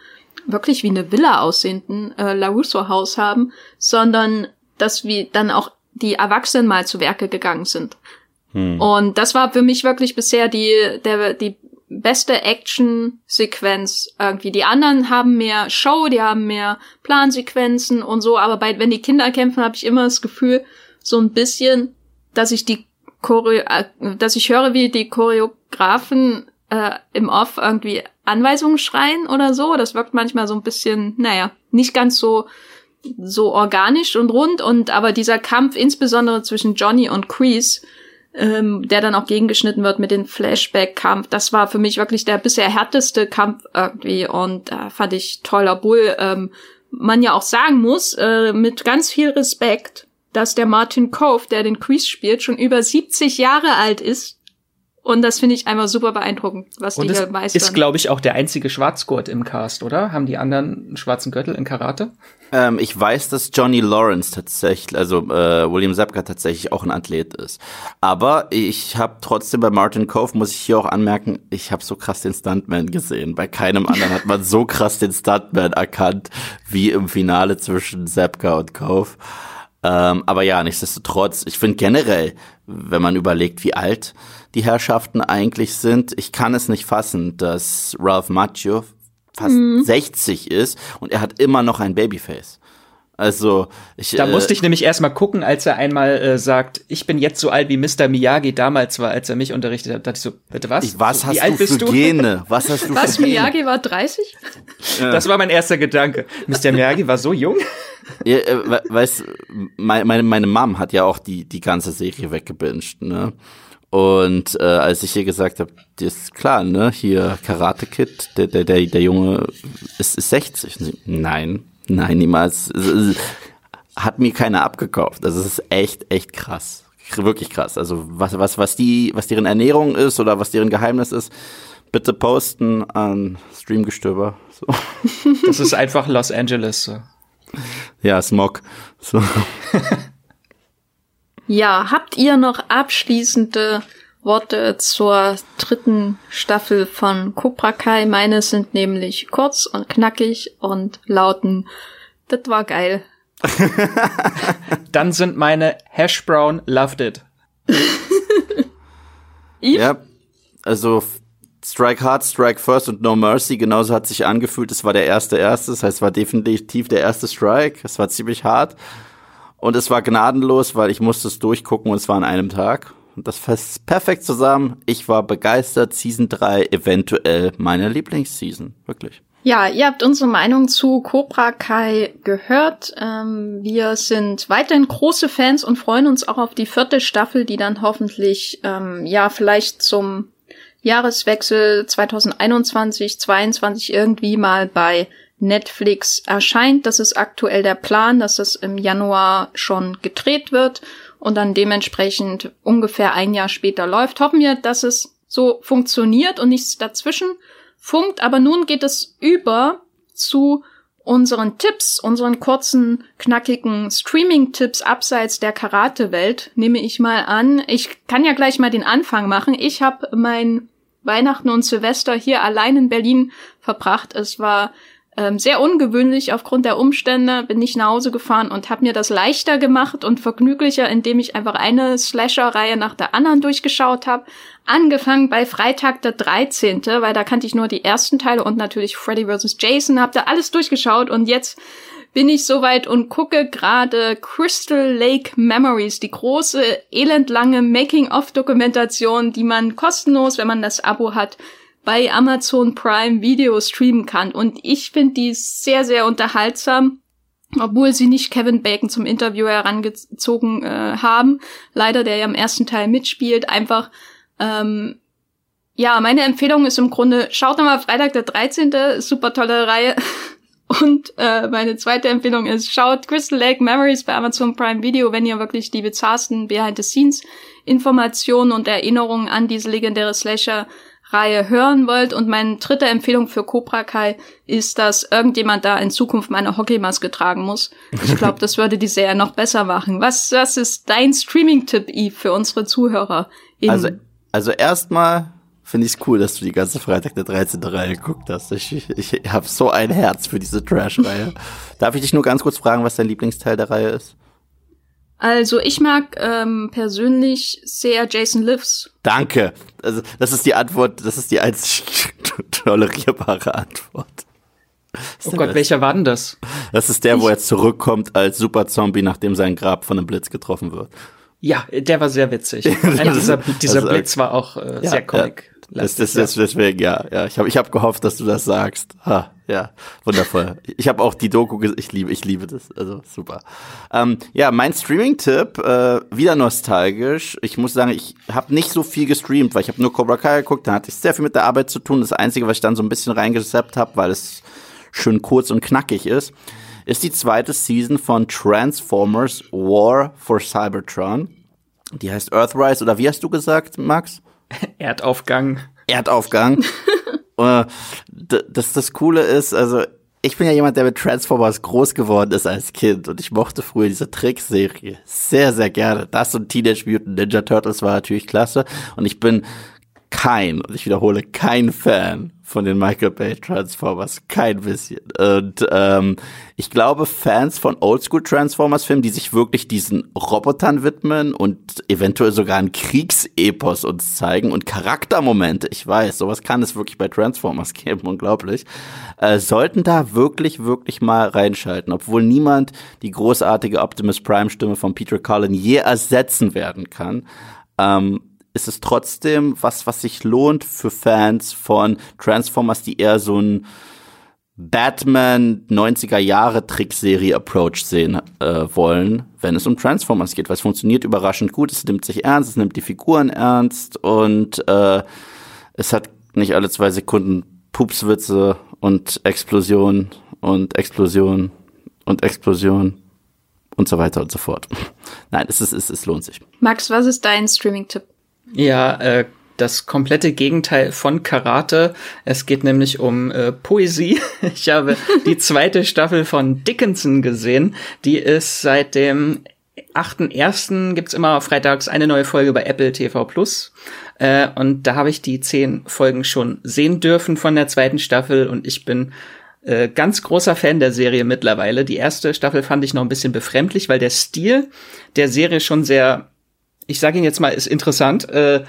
A: wirklich wie eine Villa aussehenden äh, LaRusso-Haus haben, sondern dass wir dann auch die Erwachsenen mal zu Werke gegangen sind. Hm. Und das war für mich wirklich bisher die, der, die beste Action-Sequenz irgendwie. Die anderen haben mehr Show, die haben mehr Plansequenzen und so, aber bei, wenn die Kinder kämpfen, habe ich immer das Gefühl, so ein bisschen, dass ich die Choreo äh, dass ich höre, wie die Choreografen äh, im Off irgendwie Anweisungen schreien oder so. Das wirkt manchmal so ein bisschen, naja, nicht ganz so so organisch und rund und aber dieser Kampf insbesondere zwischen Johnny und Crease ähm, der dann auch gegengeschnitten wird mit dem Flashback-Kampf. Das war für mich wirklich der bisher härteste Kampf irgendwie und äh, fand ich toller Bull. Ähm, man ja auch sagen muss, äh, mit ganz viel Respekt, dass der Martin Cove, der den Crease spielt, schon über 70 Jahre alt ist und das finde ich einfach super beeindruckend, was
B: und
A: die hier meistern.
B: Ist, glaube ich, auch der einzige Schwarzgurt im Cast, oder? Haben die anderen einen schwarzen Gürtel in Karate?
C: Ähm, ich weiß, dass Johnny Lawrence tatsächlich, also äh, William Zabka tatsächlich auch ein Athlet ist. Aber ich habe trotzdem bei Martin Cove, muss ich hier auch anmerken, ich habe so krass den Stuntman gesehen. Bei keinem anderen hat man so krass den Stuntman erkannt, wie im Finale zwischen Zabka und Cove. Ähm, aber ja, nichtsdestotrotz, ich finde generell, wenn man überlegt, wie alt die Herrschaften eigentlich sind. Ich kann es nicht fassen, dass Ralph Macchio fast mhm. 60 ist und er hat immer noch ein Babyface. Also, ich,
B: da musste äh, ich nämlich erstmal gucken, als er einmal äh, sagt, ich bin jetzt so alt wie Mr. Miyagi damals war, als er mich unterrichtet hat. Da dachte ich so, bitte was?
C: Ich, was
B: so,
C: hast du für du? Gene? Was hast du
A: was,
C: für
A: Gene? Miyagi war 30?
B: Das war mein erster Gedanke. Mr. Miyagi war so jung?
C: Ja, äh, weißt, meine, meine Mom hat ja auch die, die ganze Serie weggebinged, ne? Und äh, als ich ihr gesagt habe, ist klar, ne, hier Karate Kid, der, der, der, der Junge ist, ist 60. Sie, nein, nein, niemals. Hat mir keiner abgekauft. Also es ist echt, echt krass. Wirklich krass. Also was, was, was die, was deren Ernährung ist oder was deren Geheimnis ist, bitte posten an Streamgestöber. So.
B: Das ist einfach Los Angeles. So.
C: Ja, Smog. So.
A: Ja, habt ihr noch abschließende Worte zur dritten Staffel von Cobra Kai? Meine sind nämlich kurz und knackig und lauten, das war geil.
B: Dann sind meine Hash Brown loved it.
C: ja, also Strike Hard, Strike First und No Mercy, genauso hat sich angefühlt. Es war der erste erste, das heißt, es war definitiv der erste Strike. Es war ziemlich hart. Und es war gnadenlos, weil ich musste es durchgucken und es war an einem Tag. Das fasst perfekt zusammen. Ich war begeistert. Season 3 eventuell meine Lieblingsseason. Wirklich.
A: Ja, ihr habt unsere Meinung zu Cobra Kai gehört. Ähm, wir sind weiterhin große Fans und freuen uns auch auf die vierte Staffel, die dann hoffentlich, ähm, ja, vielleicht zum Jahreswechsel 2021, 2022 irgendwie mal bei Netflix erscheint. Das ist aktuell der Plan, dass es im Januar schon gedreht wird. Und dann dementsprechend ungefähr ein Jahr später läuft. Hoffen wir, dass es so funktioniert und nichts dazwischen funkt. Aber nun geht es über zu unseren Tipps, unseren kurzen, knackigen Streaming-Tipps abseits der Karate-Welt, nehme ich mal an. Ich kann ja gleich mal den Anfang machen. Ich habe mein Weihnachten und Silvester hier allein in Berlin verbracht. Es war ähm, sehr ungewöhnlich aufgrund der Umstände. Bin ich nach Hause gefahren und habe mir das leichter gemacht und vergnüglicher, indem ich einfach eine Slasher-Reihe nach der anderen durchgeschaut habe. Angefangen bei Freitag der 13., weil da kannte ich nur die ersten Teile und natürlich Freddy vs. Jason, hab da alles durchgeschaut und jetzt bin ich soweit und gucke gerade Crystal Lake Memories, die große, elendlange Making-of-Dokumentation, die man kostenlos, wenn man das Abo hat, bei Amazon Prime Video streamen kann. Und ich finde die sehr, sehr unterhaltsam obwohl sie nicht Kevin Bacon zum Interview herangezogen äh, haben, leider der ja im ersten Teil mitspielt, einfach ähm, ja, meine Empfehlung ist im Grunde, schaut nochmal Freitag der 13. super tolle Reihe. Und äh, meine zweite Empfehlung ist, schaut Crystal Lake Memories bei Amazon Prime Video, wenn ihr wirklich die bizarrsten Behind-the-Scenes-Informationen und Erinnerungen an diese legendäre Slasher Reihe hören wollt. Und meine dritte Empfehlung für Cobra Kai ist, dass irgendjemand da in Zukunft meine Hockeymaske tragen muss. Ich glaube, das würde die Serie noch besser machen. Was, was ist dein Streaming-Tipp, Eve, für unsere Zuhörer?
C: Also, also erstmal finde ich es cool, dass du die ganze Freitag der 13. Reihe geguckt hast. Ich, ich, ich habe so ein Herz für diese Trash-Reihe. Darf ich dich nur ganz kurz fragen, was dein Lieblingsteil der Reihe ist?
A: Also ich mag ähm, persönlich sehr Jason Lives.
C: Danke. Also das ist die Antwort, das ist die einzig tolerierbare Antwort.
B: Oh Gott, welcher war denn das?
C: Das ist der, ich wo er zurückkommt als Super-Zombie, nachdem sein Grab von einem Blitz getroffen wird.
B: Ja, der war sehr witzig. Dieser, dieser Blitz war auch äh, ja, sehr comic.
C: Das, das, das, deswegen, ja, ja. Ich habe ich hab gehofft, dass du das sagst. Ha, ja, wundervoll. ich habe auch die Doku, ich liebe, ich liebe das. Also super. Ähm, ja, mein Streaming-Tipp, äh, wieder nostalgisch. Ich muss sagen, ich habe nicht so viel gestreamt, weil ich habe nur Cobra Kai geguckt. Da hatte ich sehr viel mit der Arbeit zu tun. Das Einzige, was ich dann so ein bisschen reingesappt habe, weil es schön kurz und knackig ist, ist die zweite Season von Transformers War for Cybertron. Die heißt Earthrise, oder wie hast du gesagt, Max?
B: Erdaufgang.
C: Erdaufgang. uh, das, das Coole ist, also ich bin ja jemand, der mit Transformers groß geworden ist als Kind und ich mochte früher diese Trickserie sehr, sehr gerne. Das und Teenage Mutant Ninja Turtles war natürlich klasse und ich bin kein, und ich wiederhole, kein Fan von den Michael Bay Transformers, kein bisschen. Und ähm, ich glaube, Fans von Oldschool Transformers Filmen, die sich wirklich diesen Robotern widmen und eventuell sogar ein Kriegsepos uns zeigen und Charaktermomente, ich weiß, sowas kann es wirklich bei Transformers geben, unglaublich, äh, sollten da wirklich, wirklich mal reinschalten, obwohl niemand die großartige Optimus Prime Stimme von Peter Cullen je ersetzen werden kann. Ähm, ist es trotzdem was, was sich lohnt für Fans von Transformers, die eher so ein Batman 90er Jahre Trickserie Approach sehen äh, wollen, wenn es um Transformers geht, weil es funktioniert überraschend gut, es nimmt sich ernst, es nimmt die Figuren ernst und äh, es hat nicht alle zwei Sekunden Pupswitze und Explosion und Explosion und Explosion und so weiter und so fort. Nein, es, ist, es, es lohnt sich.
A: Max, was ist dein Streaming-Tipp?
B: Ja, äh, das komplette Gegenteil von Karate. Es geht nämlich um äh, Poesie. Ich habe die zweite Staffel von Dickinson gesehen. Die ist seit dem 8.1. gibt's immer freitags eine neue Folge bei Apple TV Plus. Äh, und da habe ich die zehn Folgen schon sehen dürfen von der zweiten Staffel und ich bin äh, ganz großer Fan der Serie mittlerweile. Die erste Staffel fand ich noch ein bisschen befremdlich, weil der Stil der Serie schon sehr ich sage Ihnen jetzt mal, ist interessant. Äh,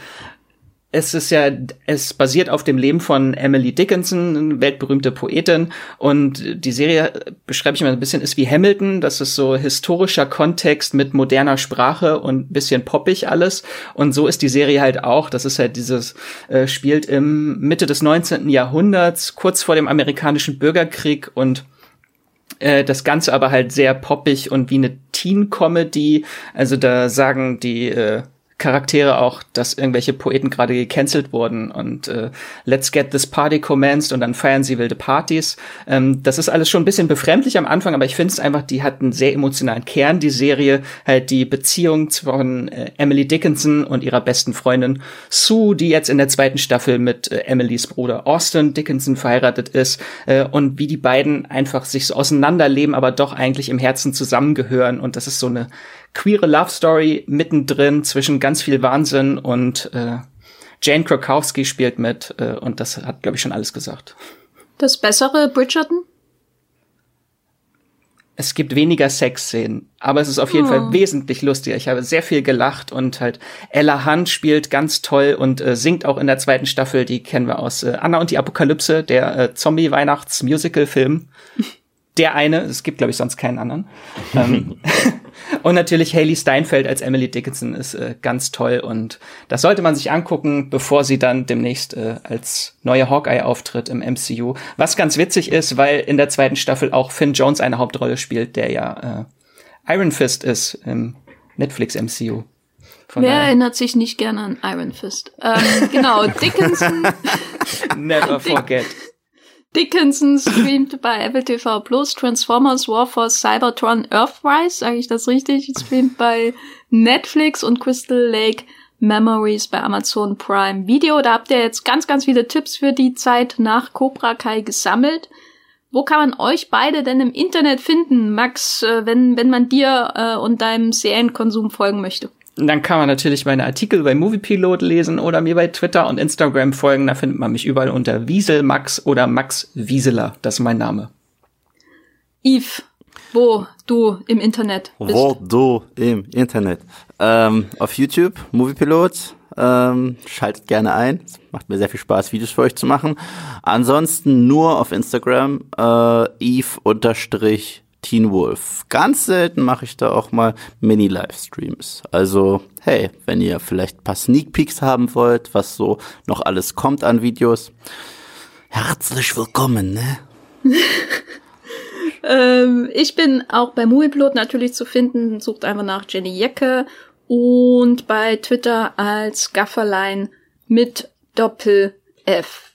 B: es ist ja, es basiert auf dem Leben von Emily Dickinson, weltberühmte Poetin. Und die Serie, beschreibe ich mal ein bisschen, ist wie Hamilton. Das ist so historischer Kontext mit moderner Sprache und bisschen poppig alles. Und so ist die Serie halt auch. Das ist halt dieses, äh, spielt im Mitte des 19. Jahrhunderts, kurz vor dem amerikanischen Bürgerkrieg und äh, das Ganze aber halt sehr poppig und wie eine Teen-Comedy. Also da sagen die äh, Charaktere auch, dass irgendwelche Poeten gerade gecancelt wurden und äh, Let's get this party commenced und dann feiern sie wilde Partys. Ähm, das ist alles schon ein bisschen befremdlich am Anfang, aber ich finde es einfach, die hat einen sehr emotionalen Kern, die Serie, halt die Beziehung von äh, Emily Dickinson und ihrer besten Freundin Sue, die jetzt in der zweiten Staffel mit äh, Emilys Bruder Austin Dickinson verheiratet ist äh, und wie die beiden einfach sich so auseinanderleben, aber doch eigentlich im Herzen zusammengehören und das ist so eine queere Love Story mittendrin zwischen ganz viel Wahnsinn und äh, Jane Krakowski spielt mit äh, und das hat, glaube ich, schon alles gesagt.
A: Das bessere Bridgerton?
B: Es gibt weniger Sexszenen, aber es ist auf jeden oh. Fall wesentlich lustiger. Ich habe sehr viel gelacht und halt Ella Hunt spielt ganz toll und äh, singt auch in der zweiten Staffel. Die kennen wir aus äh, Anna und die Apokalypse, der äh, Zombie-Weihnachts-Musical-Film. Der eine, es gibt glaube ich sonst keinen anderen. ähm, und natürlich Haley Steinfeld als Emily Dickinson ist äh, ganz toll und das sollte man sich angucken, bevor sie dann demnächst äh, als neue Hawkeye auftritt im MCU. Was ganz witzig ist, weil in der zweiten Staffel auch Finn Jones eine Hauptrolle spielt, der ja äh, Iron Fist ist im Netflix MCU.
A: Von Wer erinnert sich nicht gerne an Iron Fist? Ähm, genau, Dickinson.
B: Never forget.
A: Dickinson streamt bei Apple TV Plus Transformers Warforce Cybertron Earthrise, sage ich das richtig? Streamt bei Netflix und Crystal Lake Memories bei Amazon Prime Video. Da habt ihr jetzt ganz, ganz viele Tipps für die Zeit nach Cobra Kai gesammelt. Wo kann man euch beide denn im Internet finden, Max, äh, wenn, wenn man dir äh, und deinem Serienkonsum folgen möchte?
B: Dann kann man natürlich meine Artikel bei Moviepilot lesen oder mir bei Twitter und Instagram folgen. Da findet man mich überall unter Wieselmax oder Max Wieseler. Das ist mein Name.
A: Yves, wo du im Internet
C: bist. Wo du im Internet. Ähm, auf YouTube, Moviepilot. Ähm, schaltet gerne ein. Es macht mir sehr viel Spaß, Videos für euch zu machen. Ansonsten nur auf Instagram, äh, Eve unterstrich Teen Wolf. Ganz selten mache ich da auch mal Mini-Livestreams. Also, hey, wenn ihr vielleicht ein paar Sneak Peeks haben wollt, was so noch alles kommt an Videos, herzlich willkommen, ne?
A: ähm, ich bin auch bei Movieplot natürlich zu finden. Sucht einfach nach Jenny Jecke und bei Twitter als Gafferlein mit Doppel F.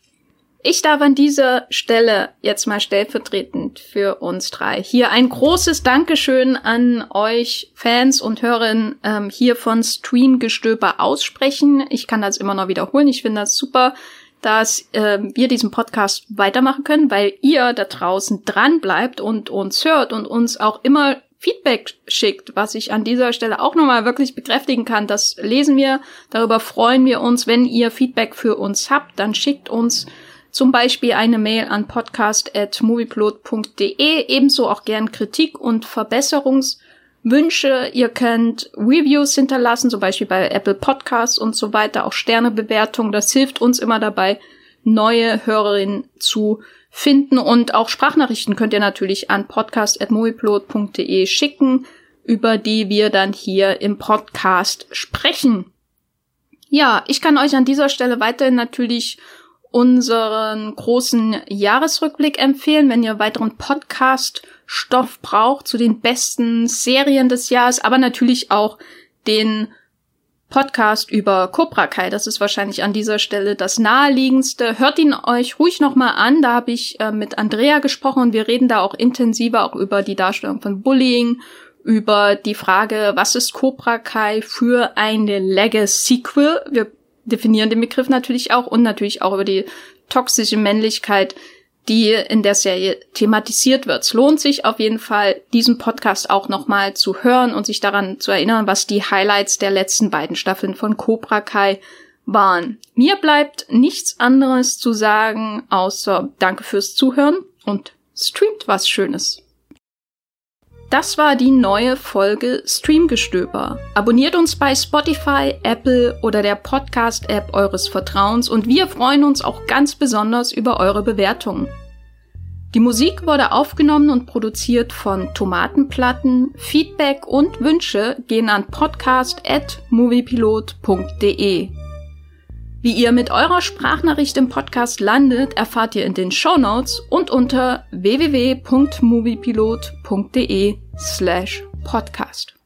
A: Ich darf an dieser Stelle jetzt mal stellvertretend für uns drei hier ein großes Dankeschön an euch Fans und Hörerinnen ähm, hier von Streamgestöber aussprechen. Ich kann das immer noch wiederholen. Ich finde das super, dass äh, wir diesen Podcast weitermachen können, weil ihr da draußen dran bleibt und uns hört und uns auch immer Feedback schickt, was ich an dieser Stelle auch nochmal wirklich bekräftigen kann. Das lesen wir, darüber freuen wir uns. Wenn ihr Feedback für uns habt, dann schickt uns zum Beispiel eine Mail an podcast.movieplot.de, ebenso auch gern Kritik und Verbesserungswünsche. Ihr könnt Reviews hinterlassen, zum Beispiel bei Apple Podcasts und so weiter, auch Sternebewertungen. Das hilft uns immer dabei, neue Hörerinnen zu finden. Und auch Sprachnachrichten könnt ihr natürlich an podcast.movieplot.de schicken, über die wir dann hier im Podcast sprechen. Ja, ich kann euch an dieser Stelle weiterhin natürlich unseren großen Jahresrückblick empfehlen, wenn ihr weiteren Podcast-Stoff braucht zu den besten Serien des Jahres, aber natürlich auch den Podcast über Cobra Kai. Das ist wahrscheinlich an dieser Stelle das naheliegendste. Hört ihn euch ruhig nochmal an. Da habe ich äh, mit Andrea gesprochen und wir reden da auch intensiver auch über die Darstellung von Bullying, über die Frage, was ist Cobra Kai für eine Legacy-Sequel? Wir definieren den Begriff natürlich auch und natürlich auch über die toxische Männlichkeit, die in der Serie thematisiert wird. Es lohnt sich auf jeden Fall, diesen Podcast auch nochmal zu hören und sich daran zu erinnern, was die Highlights der letzten beiden Staffeln von Cobra Kai waren. Mir bleibt nichts anderes zu sagen, außer Danke fürs Zuhören und streamt was Schönes. Das war die neue Folge Streamgestöber. Abonniert uns bei Spotify, Apple oder der Podcast-App eures Vertrauens und wir freuen uns auch ganz besonders über eure Bewertungen. Die Musik wurde aufgenommen und produziert von Tomatenplatten. Feedback und Wünsche gehen an podcast.moviepilot.de. Wie ihr mit eurer Sprachnachricht im Podcast landet, erfahrt ihr in den Show Notes und unter www.moviepilot.de slash podcast.